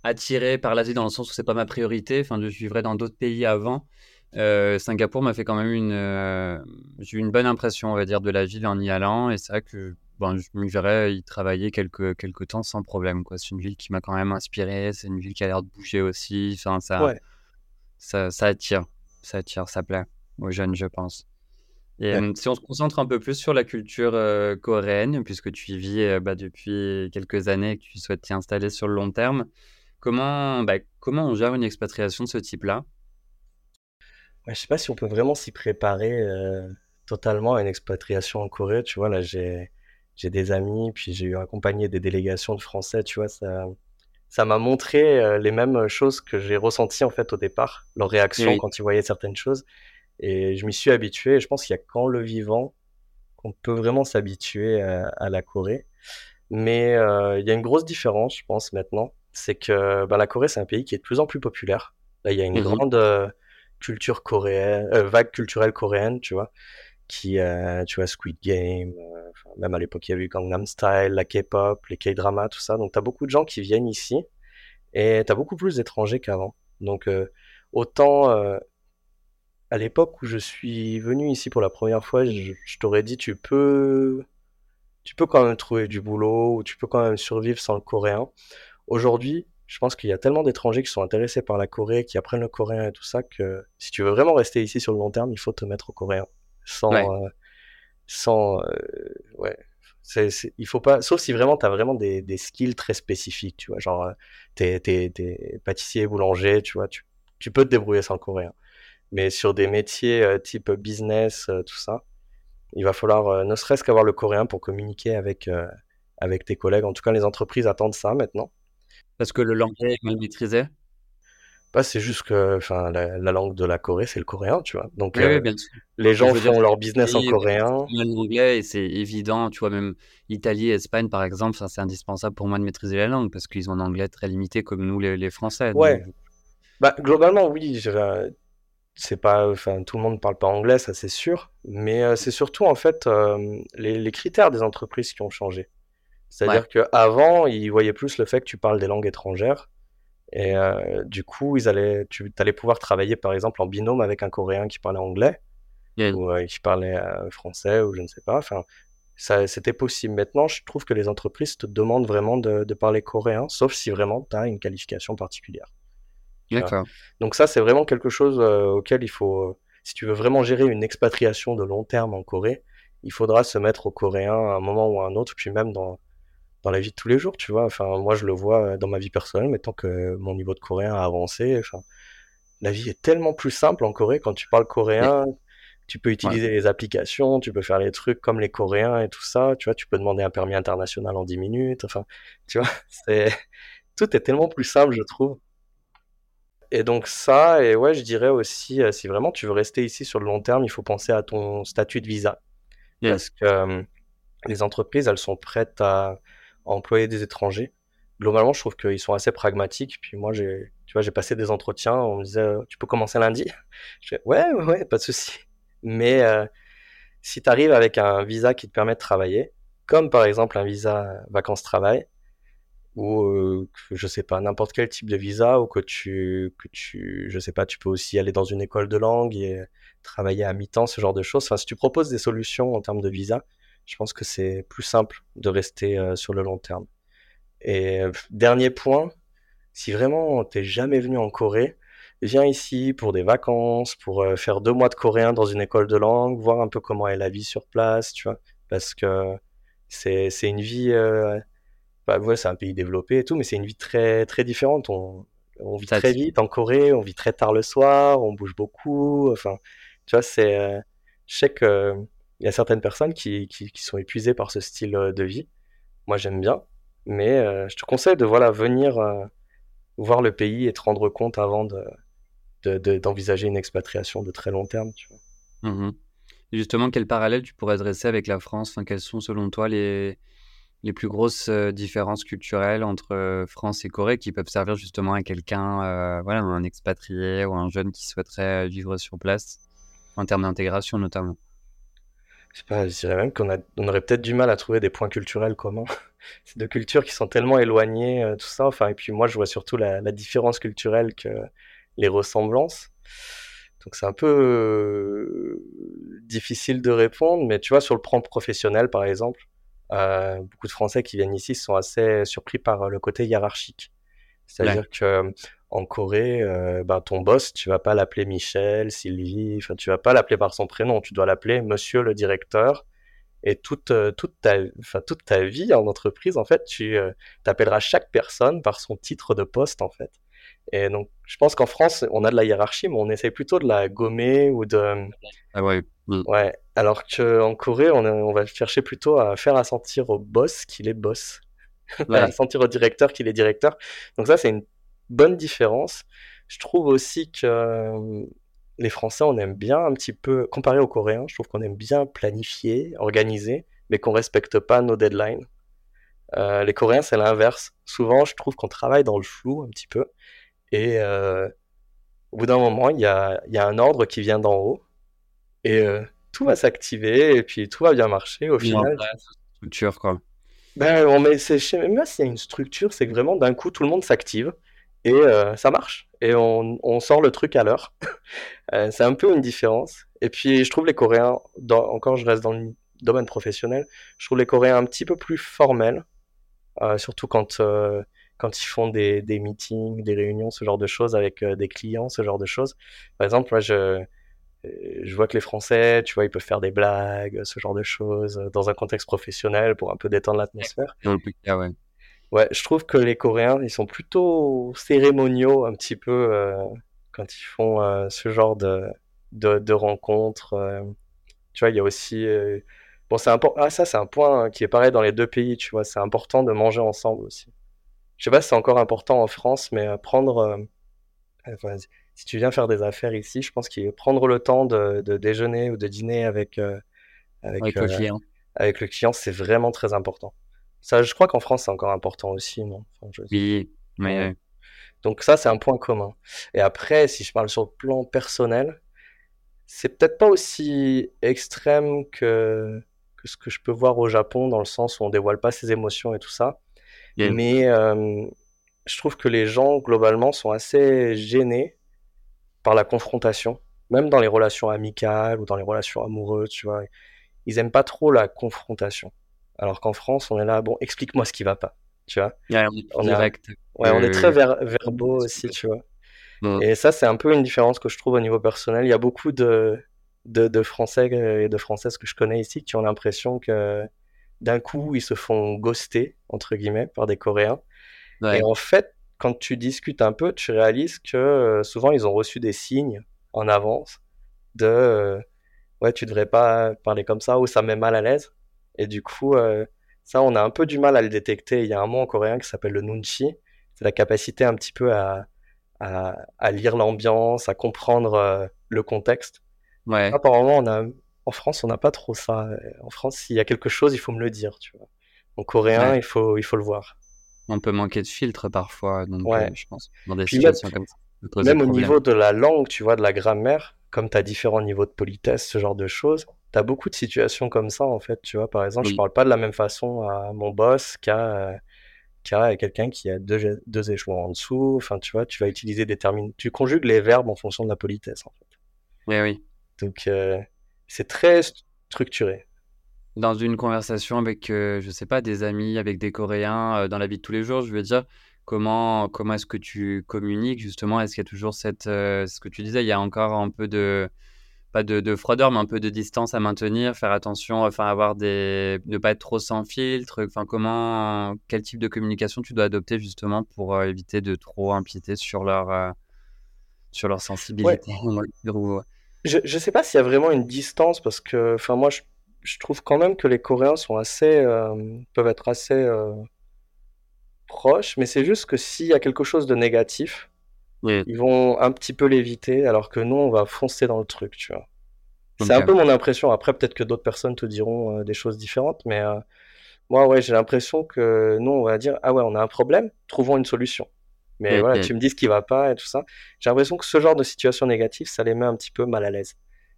attiré par l'Asie dans le sens où c'est pas ma priorité. Enfin, je vivrais dans d'autres pays avant. Euh, Singapour m'a fait quand même une, euh, j'ai eu une bonne impression, on va dire, de la ville en y allant. Et c'est vrai que bon, je me verrais y travailler quelques, quelques temps sans problème. Quoi. C'est une ville qui m'a quand même inspiré. C'est une ville qui a l'air de bouger aussi. Enfin, ça, ça, ça attire. Ça attire, ça plaît aux jeunes, je pense. Et si on se concentre un peu plus sur la culture coréenne, puisque tu y vis bah, depuis quelques années et que tu souhaites t'y installer sur le long terme, comment, bah, comment on gère une expatriation de ce type-là? Je ne sais pas si on peut vraiment s'y préparer totalement à une expatriation en Corée. Tu vois, là, j'ai j'ai des amis, puis j'ai eu accompagné des délégations de Français, tu vois, ça ça m'a montré les mêmes choses que j'ai ressenties en fait au départ, leur réaction quand ils voyaient certaines choses. Et je m'y suis habitué. je pense qu'il y a qu'en le vivant qu'on peut vraiment s'habituer à, la Corée. Mais il y a une grosse différence, je pense, maintenant. C'est que bah, la Corée, c'est un pays qui est de plus en plus populaire. Là, il y a une mmh grande culture coréenne, vague culturelle coréenne, tu vois qui, euh, tu vois, Squid Game, euh, même à l'époque, il y avait eu Gangnam Style, la K-pop, les K-dramas, tout ça. Donc, tu as beaucoup de gens qui viennent ici et tu as beaucoup plus d'étrangers qu'avant. Donc, euh, autant à l'époque où je suis venu ici pour la première fois, je, t'aurais dit, tu peux, tu peux quand même trouver du boulot ou tu peux quand même survivre sans le coréen. Aujourd'hui, je pense qu'il y a tellement d'étrangers qui sont intéressés par la Corée, qui apprennent le coréen et tout ça, que si tu veux vraiment rester ici sur le long terme, il faut te mettre au coréen sans, euh, sans, euh, ouais. Il faut pas, sauf si vraiment tu as vraiment des, des, skills très spécifiques, tu vois, genre euh, t'es, t'es pâtissier, boulanger, tu vois, tu, tu, peux te débrouiller sans le coréen. Mais sur des métiers type business, tout ça, il va falloir ne serait-ce qu'avoir le coréen pour communiquer avec, avec tes collègues. En tout cas, les entreprises attendent ça maintenant. Parce que le langage est mal maîtrisé bah, c'est juste que enfin, la, langue de la Corée, c'est le coréen, tu vois. Donc, euh, les gens font leur business en coréen. L'anglais, c'est évident, tu vois, même Italie, Espagne, par exemple, c'est indispensable pour moi de maîtriser la langue parce qu'ils ont un anglais très limité comme nous, les, Français. Ouais. Bah, globalement, oui. C'est pas, enfin, tout le monde ne parle pas anglais, ça c'est sûr. Mais euh, c'est surtout, en fait, euh, les, les, critères des entreprises qui ont changé. C'est-à-dire qu'avant, ils voyaient plus le fait que tu parles des langues étrangères et euh, du coup, ils allaient, tu allais pouvoir travailler par exemple en binôme avec un Coréen qui parlait anglais ou euh, qui parlait euh, français ou je ne sais pas. Enfin, ça, c'était possible. Maintenant, je trouve que les entreprises te demandent vraiment de, de parler coréen, sauf si vraiment tu as une qualification particulière. D'accord. Donc ça, c'est vraiment quelque chose auquel il faut, si tu veux vraiment gérer une expatriation de long terme en Corée, il faudra se mettre au coréen à un moment ou à un autre, puis même dans dans la vie de tous les jours, tu vois. Enfin, moi, je le vois euh, dans ma vie personnelle, mais tant que mon niveau de coréen a avancé, enfin, la vie est tellement plus simple en Corée quand tu parles coréen. Tu peux utiliser les applications, tu peux faire les trucs comme les Coréens et tout ça, tu vois. Tu peux demander un permis international en 10 minutes. Enfin, tu vois, c'est tout est tellement plus simple, je trouve. Et donc ça, et ouais, je dirais aussi, euh, si vraiment tu veux rester ici sur le long terme, il faut penser à ton statut de visa. Parce que euh, les entreprises, elles sont prêtes à, employer des étrangers. Globalement, je trouve qu'ils sont assez pragmatiques. Puis moi, j'ai, tu vois, j'ai passé des entretiens. On me disait, euh, tu peux commencer lundi? Ouais, ouais, pas de souci. Mais euh, si tu arrives avec un visa qui te permet de travailler, comme par exemple un visa vacances-travail, ou euh, je sais pas n'importe quel type de visa, ou que tu, que tu, je sais pas, tu peux aussi aller dans une école de langue et travailler à mi-temps, ce genre de choses. Enfin, si tu proposes des solutions en termes de visa, je pense que c'est plus simple de rester euh, sur le long terme. Et euh, dernier point, si vraiment t'es jamais venu en Corée, viens ici pour des vacances, pour euh, faire deux mois de coréen dans une école de langue, voir un peu comment est la vie sur place, tu vois, parce que c'est c'est une vie, bah ouais, c'est un pays développé et tout, mais c'est une vie très très différente. On, on vit très vite en Corée, on vit très tard le soir, on bouge beaucoup, enfin, tu vois, c'est, je sais que il y a certaines personnes qui, sont épuisées par ce style euh, de vie. Moi, j'aime bien, mais euh, je te conseille de venir euh, voir le pays et te rendre compte avant de, d'envisager une expatriation de très long terme. Mmh justement, quel parallèle tu pourrais dresser avec la France? Quelles sont selon toi les, plus grosses différences culturelles entre France et Corée qui peuvent servir justement à quelqu'un, un expatrié ou un jeune qui souhaiterait vivre sur place, en termes d'intégration notamment? Je sais pas, je dirais même qu'on on aurait peut-être du mal à trouver des points culturels communs. C'est deux cultures qui sont tellement éloignées, euh, tout ça. Enfin, et puis moi, je vois surtout la, différence culturelle que les ressemblances. Donc c'est un peu euh, difficile de répondre, mais tu vois, sur le plan professionnel, par exemple, euh, beaucoup de Français qui viennent ici sont assez surpris par le côté hiérarchique. C'est-à-dire que en Corée, ben, ton boss, tu vas pas l'appeler Michel, Sylvie, enfin, tu vas pas l'appeler par son prénom, tu dois l'appeler Monsieur le directeur. Et toute, toute, ta, enfin, toute ta vie en entreprise, en fait, tu appelleras chaque personne par son titre de poste, en fait. Et donc, je pense qu'en France, on a de la hiérarchie, mais on essaie plutôt de la gommer ou de. Ah ouais. Mm. Ouais. Alors qu'en Corée, on, on, va chercher plutôt à faire assentir au boss qu'il est boss. Ouais. à sentir au directeur qu'il est directeur. Donc, ça, c'est une bonne différence. Je trouve aussi que euh, les Français, on aime bien un petit peu, comparé aux Coréens, je trouve qu'on aime bien planifier, organiser, mais qu'on respecte pas nos deadlines. Euh, les Coréens, c'est l'inverse. Souvent, je trouve qu'on travaille dans le flou un petit peu. Et euh, au bout d'un moment, il y a, y a, un ordre qui vient d'en haut. Et euh, tout va s'activer. Et puis tout va bien marcher. Au final. Structure, quoi. Ben, on met, je même s'il y a une structure, c'est que vraiment d'un coup, tout le monde s'active. Et euh, ça marche. Et on, on, sort le truc à l'heure. Euh, c'est un peu une différence. Et puis, je trouve les Coréens, dans, encore je reste dans le domaine professionnel, je trouve les Coréens un petit peu plus formels. Euh, surtout quand quand ils font des, des, meetings, des réunions, ce genre de choses avec des clients, ce genre de choses. Par exemple, moi, je, je vois que les Français, tu vois, ils peuvent faire des blagues, ce genre de choses, dans un contexte professionnel pour un peu détendre l'atmosphère. ouais. Ouais, je trouve que les Coréens, ils sont plutôt cérémoniaux un petit peu euh, quand ils font euh, ce genre de, de, de rencontres. tu vois, il y a aussi... bon, c'est important. Ah, ça, c'est un point qui est pareil dans les deux pays, tu vois. C'est important de manger ensemble aussi je sais pas si c'est encore important en France, mais euh, prendre, euh, enfin, si tu viens faire des affaires ici, je pense qu'il prendre le temps de, de, déjeuner ou de dîner avec, euh, avec, avec, le client. Avec le client, c'est vraiment très important. Ça, je crois qu'en France, c'est encore important aussi, non? Enfin, je... Oui, mais. Donc ça, c'est un point commun. Et après, si je parle sur le plan personnel, c'est peut-être pas aussi extrême que, que ce que je peux voir au Japon, dans le sens où on dévoile pas ses émotions et tout ça. Mais euh, je trouve que les gens, globalement, sont assez gênés par la confrontation. Même dans les relations amicales ou dans les relations amoureuses, tu vois. Ils aiment pas trop la confrontation. Alors qu'en France, on est là, bon, explique-moi ce qui va pas, tu vois. on, est direct. Ouais, on est très ver verbaux aussi, tu vois. Et ça, c'est un peu une différence que je trouve au niveau personnel. Il y a beaucoup de, de, de Français et de Françaises que je connais ici qui ont l'impression que d'un coup, ils se font ghoster, entre guillemets, par des Coréens. Et en fait, quand tu discutes un peu, tu réalises que euh, souvent, ils ont reçu des signes en avance de euh, ouais, tu devrais pas parler comme ça ou ça met mal à l'aise. Et du coup, euh, ça, on a un peu du mal à le détecter. Il y a un mot en coréen qui s'appelle le nunchi. C'est la capacité un petit peu à, à, à lire l'ambiance, à comprendre le contexte. Ouais. Apparemment, on a en France, on n'a pas trop ça. En France, s'il y a quelque chose, il faut me le dire, tu vois. En coréen, il, faut, il faut le voir. On peut manquer de filtre parfois, donc euh, je pense, dans des situations comme ça. Même au niveau de la langue, tu vois, de la grammaire, comme tu as différents niveaux de politesse, ce genre de choses, tu as beaucoup de situations comme ça, en fait, tu vois. Par exemple, je parle pas de la même façon à mon boss qu'à quelqu'un qui a deux, deux échelons en dessous. Enfin, tu vois, tu vas utiliser des termes... Tu conjugues les verbes en fonction de la politesse, en fait. Oui, oui. Donc, euh, c'est très structuré. Dans une conversation avec, euh, je sais pas, des amis, avec des Coréens, euh, dans la vie de tous les jours, je veux dire, comment, comment est-ce que tu communiques justement? Est-ce qu'il y a toujours cette, euh, ce que tu disais, il y a encore un peu de, pas de, de, froideur, mais un peu de distance à maintenir, faire attention, enfin avoir des, ne pas être trop sans filtre. Enfin, comment, quel type de communication tu dois adopter justement pour éviter de trop impiéter sur leur, sur leur sensibilité je ne sais pas s'il y a vraiment une distance parce que, enfin, moi, je, je, trouve quand même que les Coréens sont assez, euh, peuvent être assez euh, proches, mais c'est juste que s'il y a quelque chose de négatif, oui. ils vont un petit peu l'éviter, alors que nous, on va foncer dans le truc, tu vois. C'est un peu mon impression. Après, peut-être que d'autres personnes te diront euh, des choses différentes, mais euh, moi, ouais, j'ai l'impression que nous, on va dire, ah ouais, on a un problème, trouvons une solution. Mais voilà, tu me dis ce qui va pas et tout ça. J'ai l'impression que ce genre de situation négative, ça les met un petit peu mal à l'aise.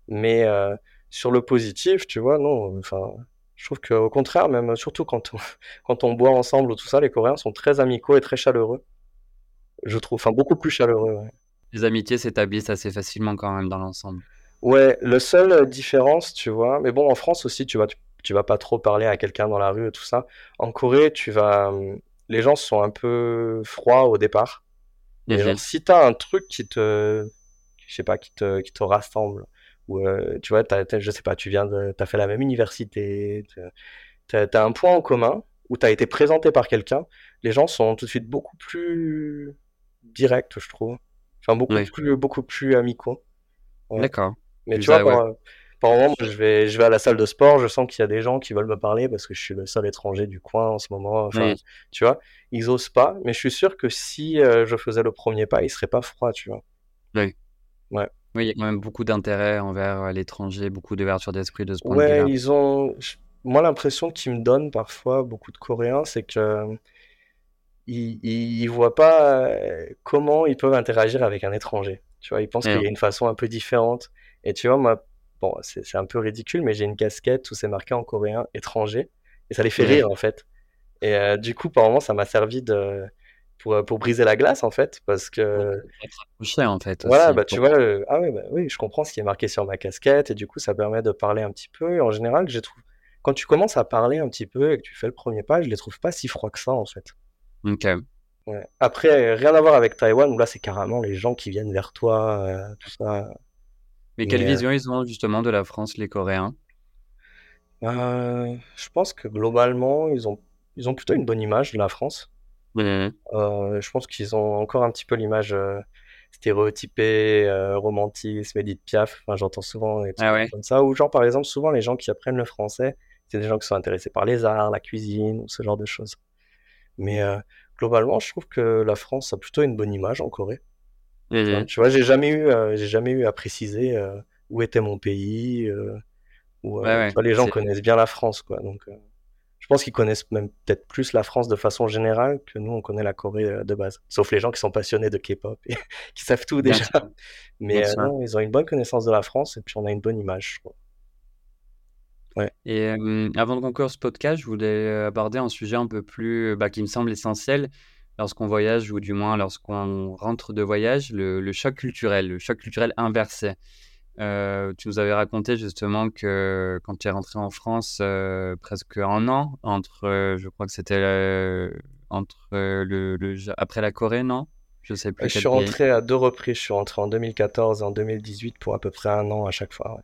Mais euh, sur le positif, tu vois, non. Enfin, je trouve qu'au contraire, même surtout quand on, quand on boit ensemble ou tout ça, les Coréens sont très amicaux et très chaleureux. Je trouve, enfin beaucoup plus chaleureux. Ouais. Les amitiés s'établissent assez facilement quand même dans l'ensemble. Ouais, le seul différence, tu vois, mais bon, en France aussi, tu vois, tu, tu vas pas trop parler à quelqu'un dans la rue et tout ça. En Corée, tu vas, les gens sont un peu froids au départ. Mais genre, si t'as un truc qui te, je sais pas, qui te, qui te rassemble, ou tu vois, t'as, je sais pas, tu viens de, t'as fait la même université, t'as, as un point en commun, où t'as été présenté par quelqu'un, les gens sont tout de suite beaucoup plus directs, je trouve. Enfin, beaucoup plus, beaucoup plus amicaux. D'accord. Mais tu vois, par, moment, je vais, je vais à la salle de sport, je sens qu'il y a des gens qui veulent me parler parce que je suis le seul étranger du coin en ce moment. Enfin, tu vois, ils osent pas, mais je suis sûr que si euh, je faisais le premier pas, ils seraient pas froids, tu vois. Oui. Ouais. Oui, il y a quand même beaucoup d'intérêt envers euh, l'étranger, beaucoup d'ouverture d'esprit de ce point de vue-là. Ouais, ils ont. Moi, l'impression qu'ils me donnent parfois, beaucoup de Coréens, c'est que ils, ils, voient pas euh, comment ils peuvent interagir avec un étranger. Tu vois, ils pensent qu'il y a une façon un peu différente. Et tu vois, moi, bon, c'est un peu ridicule, mais j'ai une casquette où c'est marqué en coréen étranger. Et ça les fait rire, en fait. Et euh, du coup, par moment, ça m'a servi de, pour, euh, pour briser la glace, en fait. Parce que. en fait. Voilà, bah, tu vois, ah bah, oui, je comprends ce qui est marqué sur ma casquette. Et du coup, ça permet de parler un petit peu. Et en général, je trouve, quand tu commences à parler un petit peu et que tu fais le premier pas, je les trouve pas si froids que ça, en fait. Ok. Ouais. Après, rien à voir avec Taïwan, où là, c'est carrément les gens qui viennent vers toi, euh, tout ça. Mais quelle vision ils ont justement de la France, les Coréens? Euh, Je pense que globalement, ils ont, ils ont plutôt une bonne image de la France. Euh, je pense qu'ils ont encore un petit peu l'image stéréotypée, romantisme, Edith Piaf. Enfin, j'entends souvent des trucs ah comme ça. Ou genre, par exemple, souvent les gens qui apprennent le français, c'est des gens qui sont intéressés par les arts, la cuisine, ou ce genre de choses. Mais globalement, je trouve que la France a plutôt une bonne image en Corée. Mmh tu vois, j'ai jamais eu, j'ai jamais eu à préciser où était mon pays. Où, les gens connaissent bien la France, quoi. Donc, je pense qu'ils connaissent même peut-être plus la France de façon générale que nous, on connaît la Corée de base. Sauf les gens qui sont passionnés de K-pop et qui savent tout déjà. Mais non, ils ont une bonne connaissance de la France et puis on a une bonne image, je crois. Et avant de conclure ce podcast, je voulais aborder un sujet un peu plus, bah, qui me semble essentiel lorsqu'on voyage, ou du moins lorsqu'on rentre de voyage, le, choc culturel, le choc culturel inversé. tu nous avais raconté justement que quand tu es rentré en France presque un an, entre, je crois que c'était entre le, après la Corée, non? Je sais plus. Je suis rentré à deux reprises. Je suis rentré en 2014 et en 2018 pour à peu près un an à chaque fois.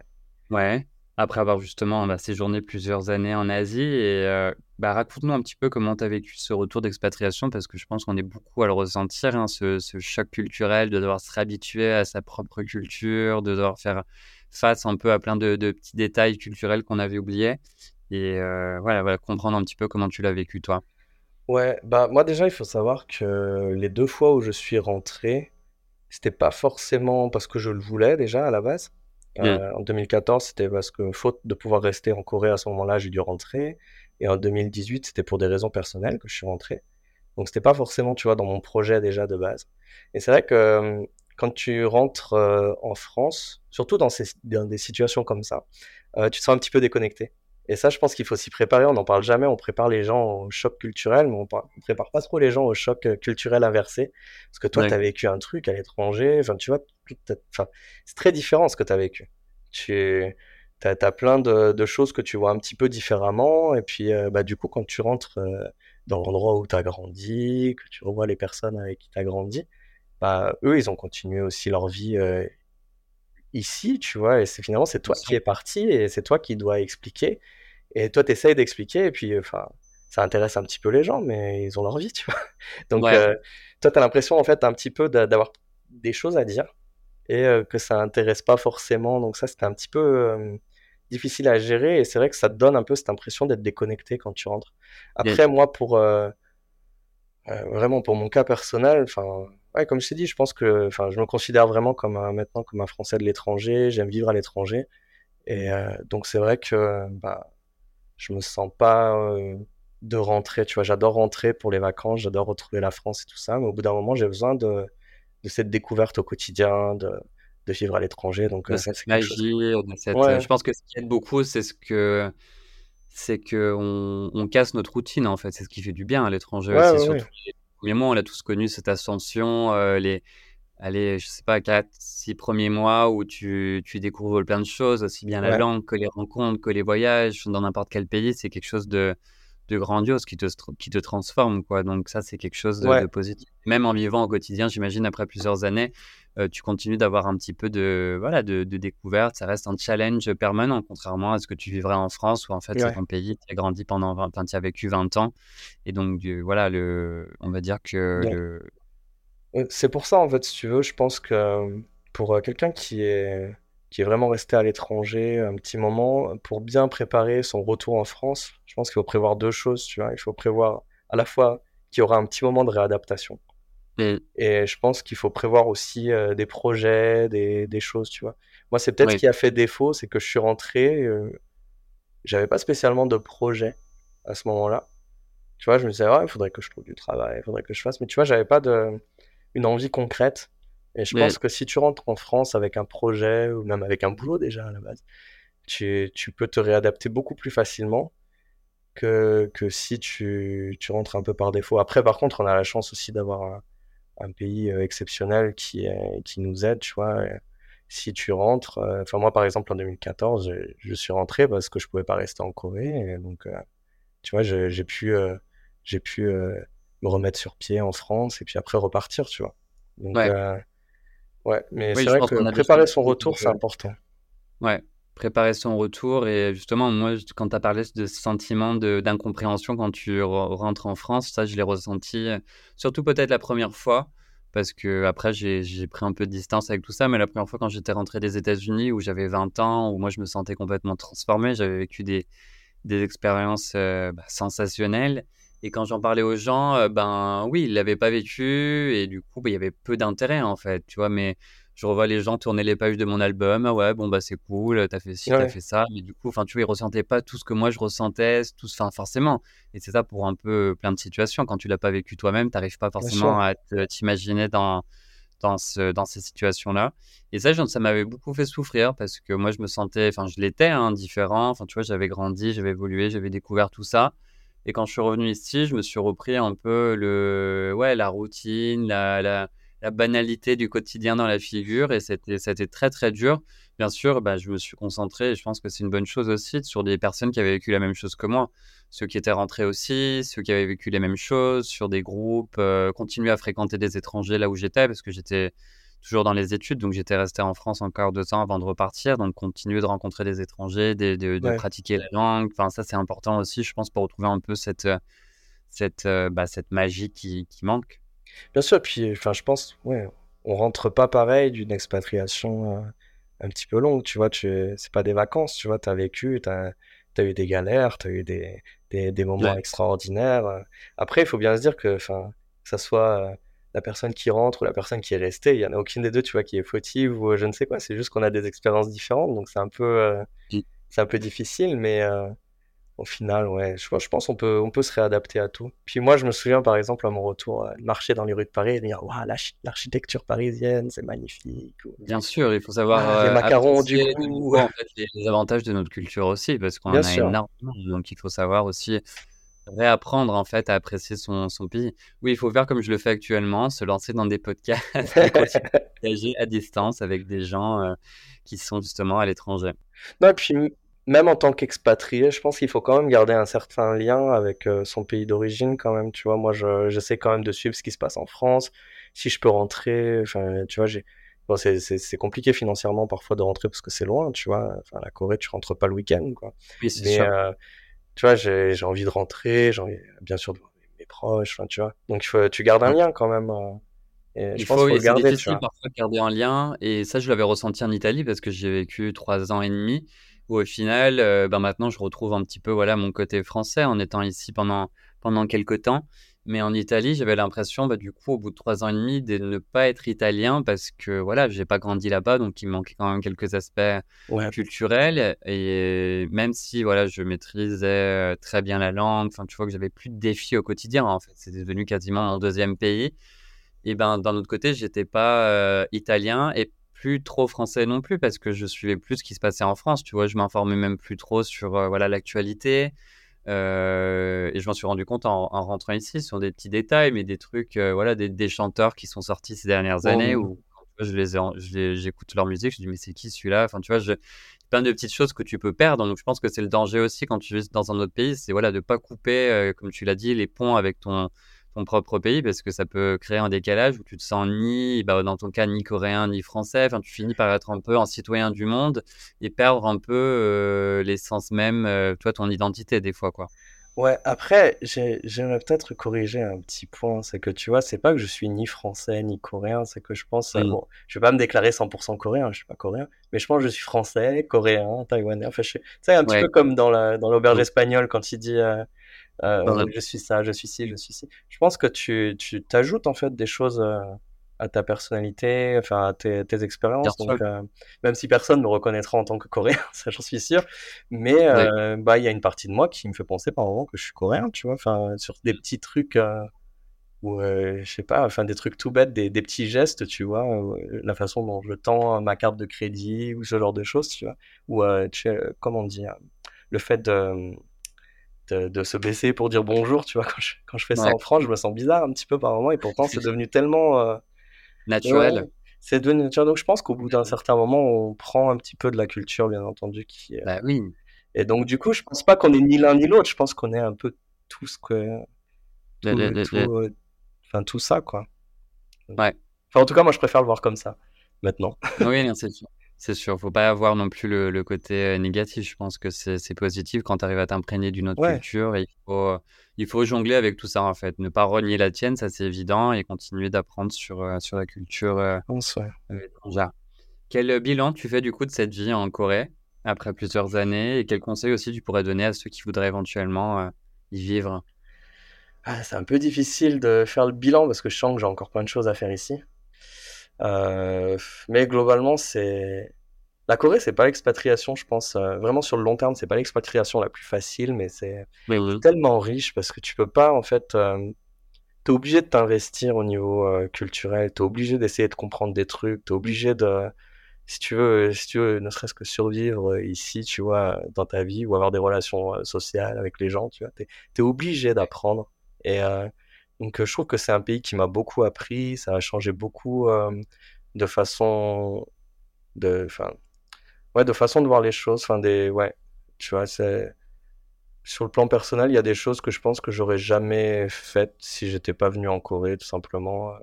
Ouais. ouais après avoir justement bah, séjourné plusieurs années en Asie. Euh, bah, raconte-nous un petit peu comment tu as vécu ce retour d'expatriation, parce que je pense qu'on est beaucoup à le ressentir, hein, ce, choc culturel, de devoir se réhabituer à sa propre culture, de devoir faire face un peu à plein de, petits détails culturels qu'on avait oubliés. Et euh, voilà, voilà, comprendre un petit peu comment tu l'as vécu, toi. Ouais, bah moi déjà, il faut savoir que les deux fois où je suis rentré, c'était pas forcément parce que je le voulais déjà à la base. Euh, en 2014, c'était parce que faute de pouvoir rester en Corée à ce moment-là, j'ai dû rentrer. Et en 2018, c'était pour des raisons personnelles que je suis rentré. Donc c'était pas forcément, tu vois, dans mon projet déjà de base. Et c'est vrai que euh, quand tu rentres euh, en France, surtout dans, ces, dans des situations comme ça, tu te sens un petit peu déconnecté. Et ça, je pense qu'il faut s'y préparer. On n'en parle jamais. On prépare les gens au choc culturel, mais on ne prépare pas trop les gens au choc culturel inversé. Parce que toi, tu as vécu un truc à l'étranger. Enfin, tu vois, enfin, c'est très différent ce que tu as vécu. Tu as, plein de, choses que tu vois un petit peu différemment. Et puis, euh, bah, du coup, quand tu rentres euh, dans l'endroit où tu as grandi, que tu revois les personnes avec qui tu as grandi, bah, eux, ils ont continué aussi leur vie ici, tu vois, et c'est finalement c'est toi qui es parti et c'est toi qui dois expliquer. Et toi, tu essayes d'expliquer, et puis enfin, ça intéresse un petit peu les gens, mais ils ont leur vie, tu vois. Donc, euh, toi, tu as l'impression en fait un petit peu d'avoir des choses à dire et euh, que ça intéresse pas forcément. Donc, ça, c'était un petit peu euh, difficile à gérer, et c'est vrai que ça te donne un peu cette impression d'être déconnecté quand tu rentres. Après, moi, pour vraiment pour mon cas personnel, enfin ouais, comme je t'ai dit, je pense que, enfin, je me considère vraiment comme un, maintenant comme un Français de l'étranger. J'aime vivre à l'étranger, et euh, donc c'est vrai que, bah, je me sens pas euh, de rentrer. Tu vois, j'adore rentrer pour les vacances, j'adore retrouver la France et tout ça, mais au bout d'un moment, j'ai besoin de, de cette découverte au quotidien, de, de vivre à l'étranger. Donc, euh, cette magie, je pense que ce qui aide beaucoup, c'est ce que c'est que on, on, casse notre routine en fait. C'est ce qui fait du bien à l'étranger. c'est surtout premiers mois, on a tous connu cette ascension, euh, les, allez, je sais pas, 4, 6 premiers mois où tu, tu découvres plein de choses, aussi bien la langue que les rencontres, que les voyages, dans n'importe quel pays, c'est quelque chose de, de grandiose qui te, qui te transforme. Quoi. Donc ça, c'est quelque chose de, positif. Même en vivant au quotidien, j'imagine, après plusieurs années, euh, tu continues d'avoir un petit peu de, voilà, de, découverte. Ça reste un challenge permanent, contrairement à ce que tu vivrais en France, où en fait, c'est ton pays, tu as grandi pendant 20 tu as vécu 20 ans. Et donc, voilà, le, on va dire que... Le... C'est pour ça, en fait, si tu veux, je pense que pour quelqu'un qui est qui est vraiment resté à l'étranger un petit moment, pour bien préparer son retour en France, je pense qu'il faut prévoir deux choses, tu vois. Il faut prévoir à la fois qu'il y aura un petit moment de réadaptation. Mm. Et je pense qu'il faut prévoir aussi euh, des projets, des, des, choses, tu vois. Moi, c'est peut-être ce qui a fait défaut, c'est que je suis rentré, euh, j'avais pas spécialement de projet à ce moment-là. Tu vois, je me disais, ouais, il faudrait que je trouve du travail, il faudrait que je fasse, mais tu vois, j'avais pas de, une envie concrète. Et je pense que si tu rentres en France avec un projet ou même avec un boulot déjà à la base, tu, tu peux te réadapter beaucoup plus facilement que, que si tu, tu, rentres un peu par défaut. Après, par contre, on a la chance aussi d'avoir un, un, pays euh, exceptionnel qui, nous aide, tu vois. Si tu rentres, euh, enfin moi par exemple en 2014, je, je, suis rentré parce que je pouvais pas rester en Corée, donc euh, tu vois, j'ai pu, j'ai pu me remettre sur pied en France et puis après repartir, tu vois. Donc, Ouais, mais c'est vrai que préparer son retour, c'est important. Ouais, préparer son retour. Et justement, moi, quand tu as parlé de ce sentiment d'incompréhension quand tu rentres en France, ça, je l'ai ressenti, euh, surtout peut-être la première fois, parce que après, j'ai pris un peu de distance avec tout ça. Mais la première fois, quand j'étais rentré des États-Unis, où j'avais 20 ans, où moi, je me sentais complètement transformé, j'avais vécu des, des expériences euh, bah, sensationnelles. Et quand j'en parlais aux gens, euh, ben oui, ils l'avaient pas vécu et du coup, bah, il y avait peu d'intérêt en fait, tu vois. Mais je revois les gens tourner les pages de mon album, ah ouais, bon bah c'est cool, t'as fait ci, t'as fait ça, mais du coup, enfin tu vois, ils ressentaient pas tout ce que moi je ressentais, tout, enfin forcément. Et c'est ça pour un peu plein de situations. Quand tu l'as pas vécu toi-même, t'arrives pas forcément à t'imaginer dans dans, ce, dans ces situations-là. Et ça, ça m'avait beaucoup fait souffrir parce que moi, je me sentais, enfin, je l'étais, hein, différent. Enfin, tu vois, j'avais grandi, j'avais évolué, j'avais découvert tout ça. Et quand je suis revenu ici, je me suis repris un peu le, ouais, la routine, la, la, banalité du quotidien dans la figure. Et c'était, c'était très, très dur. Bien sûr, bah, je me suis concentré, et je pense que c'est une bonne chose aussi, sur des personnes qui avaient vécu la même chose que moi. Ceux qui étaient rentrés aussi, ceux qui avaient vécu les mêmes choses, sur des groupes, euh, continuer à fréquenter des étrangers là où j'étais, parce que j'étais toujours dans les études, donc j'étais resté en France encore deux ans avant de repartir, donc continuer de rencontrer des étrangers, de, de, pratiquer la langue, enfin ça c'est important aussi, je pense, pour retrouver un peu cette, euh, cette, euh, bah, cette magie qui, qui, manque. Bien sûr, puis enfin je pense, ouais, on rentre pas pareil d'une expatriation euh, un petit peu longue, tu vois, tu, c'est pas des vacances, tu vois, tu as vécu, tu as, as, eu des galères, tu as eu des, des, des moments extraordinaires. Après, il faut bien se dire que, enfin, que ça soit la personne qui rentre ou la personne qui est restée, il y en a aucune des deux, tu vois, qui est fautive ou je ne sais quoi. C'est juste qu'on a des expériences différentes, donc c'est un peu, euh, c'est un peu difficile, mais euh, au final, ouais, je, je pense qu'on peut, on peut se réadapter à tout. Puis moi, je me souviens, par exemple, à mon retour, euh, marcher dans les rues de Paris et dire, waouh, l'architecture parisienne, c'est magnifique. Bien sûr, il faut savoir. Ah, les macarons du. En fait, les, avantages de notre culture aussi, parce qu'on en a énormément. Donc il faut savoir aussi réapprendre en fait à apprécier son, son, pays. Oui, il faut faire comme je le fais actuellement, se lancer dans des podcasts et à distance avec des gens euh, qui sont justement à l'étranger. Non, et puis même en tant qu'expatrié, je pense qu'il faut quand même garder un certain lien avec euh, son pays d'origine quand même. Tu vois, moi, j'essaie quand même de suivre ce qui se passe en France. Si je peux rentrer, enfin, tu vois, j'ai Bon, c'est compliqué financièrement parfois de rentrer parce que c'est loin, tu vois. Enfin, la Corée, tu rentres pas le week-end, quoi. Oui, c'est sûr. Euh, tu vois, j'ai envie de rentrer, j'ai envie, bien sûr, de voir mes proches, tu vois. Donc, faut, tu gardes un lien quand même. Euh, et il je faut, pense faut garder. difficile parfois de garder un lien. Et ça, je l'avais ressenti en Italie parce que j'ai vécu trois ans et demi. Où au final, euh, ben maintenant, je retrouve un petit peu voilà mon côté français en étant ici pendant pendant quelques temps. Mais en Italie, j'avais l'impression, bah, du coup, au bout de trois ans et demi, de ne pas être italien parce que voilà, j'ai pas grandi là-bas, donc il me manquait quand même quelques aspects culturels. Et même si voilà, je maîtrisais très bien la langue, enfin, tu vois que j'avais plus de défis au quotidien. En fait, c'était devenu quasiment mon deuxième pays. Et ben, d'un autre côté, j'étais pas euh, italien et plus trop français non plus parce que je suivais plus ce qui se passait en France. Tu vois, je m'informais même plus trop sur euh, voilà l'actualité. Euh, et je m'en suis rendu compte en, rentrant ici sur des petits détails, mais des trucs, euh, voilà, des, des, chanteurs qui sont sortis ces dernières années où je les, j'écoute leur musique, je dis mais c'est qui celui-là? Enfin, tu vois, je, plein de petites choses que tu peux perdre. Donc, je pense que c'est le danger aussi quand tu vis dans un autre pays, c'est voilà de pas couper, euh, comme tu l'as dit, les ponts avec ton ton propre pays parce que ça peut créer un décalage où tu te sens ni, bah, dans ton cas, ni coréen ni français. Enfin, tu finis par être un peu un citoyen du monde et perdre un peu euh, l'essence même, euh, toi, ton identité des fois, quoi. Ouais, après, j'aimerais peut-être corriger un petit point. C'est que tu vois, c'est pas que je suis ni français ni coréen, c'est que je pense, euh, bon, je vais pas me déclarer 100% coréen, je suis pas coréen, mais je pense que je suis français, coréen, taïwanais. Enfin, tu sais, un petit peu comme dans la, dans l'auberge espagnole quand il dit euh, euh, je suis ça, je suis ci, je suis ci. Je pense que tu, tu t'ajoutes en fait des choses à ta personnalité, enfin à tes, expériences. Donc, euh, même si personne me reconnaîtra en tant que coréen, ça j'en suis sûr. Mais euh, bah il y a une partie de moi qui me fait penser par moment que je suis coréen, tu vois. Enfin sur des petits trucs euh, ou je sais pas, enfin des trucs tout bêtes, des, des petits gestes, tu vois, la façon dont je tends ma carte de crédit ou ce genre de choses, tu vois. Ou tu comment on dit, le fait de de, se baisser pour dire bonjour, tu vois, quand je, quand je fais ça en France, je me sens bizarre un petit peu par moment, et pourtant c'est devenu tellement naturel. c'est devenu naturel. Donc je pense qu'au bout d'un certain moment, on prend un petit peu de la culture, bien entendu. Qui, Bah oui. Et donc du coup, je pense pas qu'on est ni l'un ni l'autre. Je pense qu'on est un peu tout ce que. Tout, euh, Enfin, tout ça, quoi. Ouais. Enfin, en tout cas, moi, je préfère le voir comme ça, maintenant. oui, c'est sûr. C'est sûr, faut pas avoir non plus le, côté négatif. Je pense que c'est positif quand tu arrives à t'imprégner d'une autre culture. Et il, faut, il faut jongler avec tout ça, en fait. Ne pas renier la tienne, ça c'est évident, et continuer d'apprendre sur, sur la culture étrangère. Quel bilan tu fais du coup de cette vie en Corée après plusieurs années et quels conseils aussi tu pourrais donner à ceux qui voudraient éventuellement y vivre? Ah, C'est un peu difficile de faire le bilan parce que je sens que j'ai encore plein de choses à faire ici. Euh, mais globalement, c'est la Corée, c'est pas l'expatriation, je pense. Euh, vraiment sur le long terme, c'est pas l'expatriation la plus facile, mais c'est tellement riche parce que tu peux pas en fait. Euh, t'es obligé de t'investir au niveau euh, culturel, t'es obligé d'essayer de comprendre des trucs, t'es obligé de, si tu veux, si tu veux, ne serait-ce que survivre ici, tu vois, dans ta vie ou avoir des relations sociales avec les gens, tu vois, t'es es obligé d'apprendre. Et donc, je trouve que c'est un pays qui m'a beaucoup appris, ça a changé beaucoup de façon de, enfin, ouais, de façon de voir les choses. Enfin, des, ouais, tu vois, c'est sur le plan personnel, il y a des choses que je pense que j'aurais jamais faites si j'étais pas venu en Corée, tout simplement,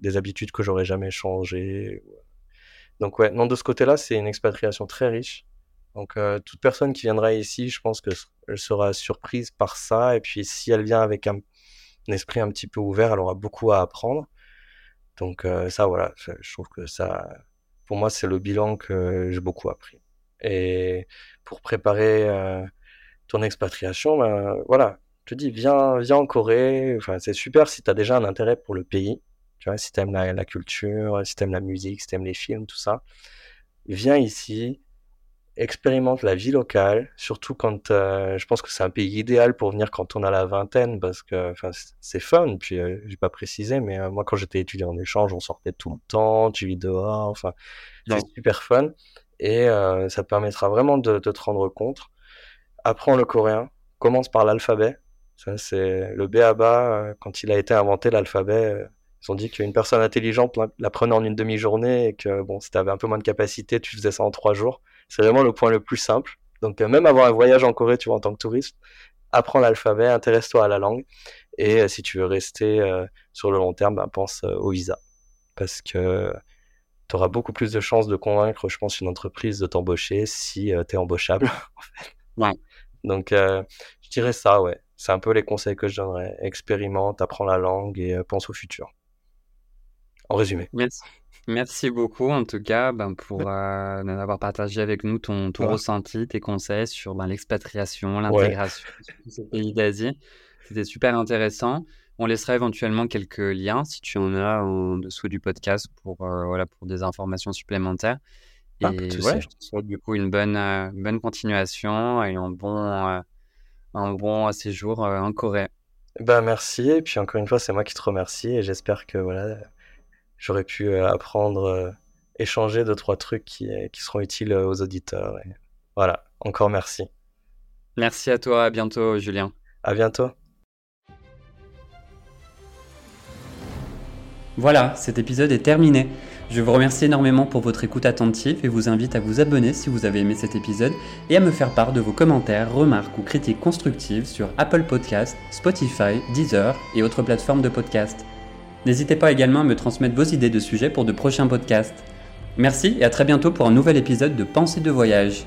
des habitudes que j'aurais jamais changées. Donc ouais, non, de ce côté-là, c'est une expatriation très riche. Donc toute personne qui viendra ici, je pense que elle sera surprise par ça. Et puis si elle vient avec un esprit un petit peu ouvert, elle aura beaucoup à apprendre. Donc euh, ça, voilà, je trouve que ça, pour moi, c'est le bilan que j'ai beaucoup appris. Et pour préparer euh, ton expatriation, ben, voilà, je te dis, viens, viens en Corée. Enfin, c'est super si tu as déjà un intérêt pour le pays. Tu vois, si tu aimes la, la, culture, si tu aimes la musique, si tu aimes les films, tout ça. Viens ici, expérimente la vie locale, surtout quand euh, je pense que c'est un pays idéal pour venir quand on a la vingtaine parce que c'est fun. Puis euh, j'ai pas précisé, mais euh, moi quand j'étais étudiant en échange, on sortait tout le temps, tu vis dehors, enfin c'est super fun et ça te permettra vraiment de, de, te rendre compte. Apprends le coréen, commence par l'alphabet. Ça c'est le B à bas quand il a été inventé l'alphabet. Ils ont dit qu'une personne intelligente l'apprenait en une demi-journée et que bon, si tu avais un peu moins de capacité, tu faisais ça en trois jours. C'est vraiment le point le plus simple. Donc, euh, même avoir un voyage en Corée, tu vois, en tant que touriste, apprends l'alphabet, intéresse-toi à la langue. Et euh, si tu veux rester euh, sur le long terme, ben, pense au visa. Parce que tu auras beaucoup plus de chances de convaincre, je pense, une entreprise de t'embaucher si tu es embauchable. ouais. Donc, je dirais ça, ouais. C'est un peu les conseils que je donnerais. Expérimente, apprends la langue et pense au futur. En résumé. Merci. Merci beaucoup en tout cas ben, pour euh, avoir partagé avec nous ton, ton ressenti, tes conseils sur ben, l'expatriation, l'intégration dans ces pays d'Asie. C'était super intéressant. On laissera éventuellement quelques liens si tu en as en dessous du podcast pour, euh, voilà, pour des informations supplémentaires. Et ouais, je te souhaite du coup une bonne, euh, bonne continuation et un bon, un bon séjour en Corée. Ben, merci. Et puis encore une fois, c'est moi qui te remercie et j'espère que voilà, j'aurais pu euh, apprendre, euh, échanger deux, trois trucs qui, euh, qui seront utiles aux auditeurs. Et voilà, encore merci. Merci à toi, à bientôt Julien. À bientôt. Voilà, cet épisode est terminé. Je vous remercie énormément pour votre écoute attentive et vous invite à vous abonner si vous avez aimé cet épisode et à me faire part de vos commentaires, remarques ou critiques constructives sur Apple Podcasts, Spotify, Deezer et autres plateformes de podcast. N'hésitez pas également à me transmettre vos idées de sujets pour de prochains podcasts. Merci et à très bientôt pour un nouvel épisode de Pensée de voyage.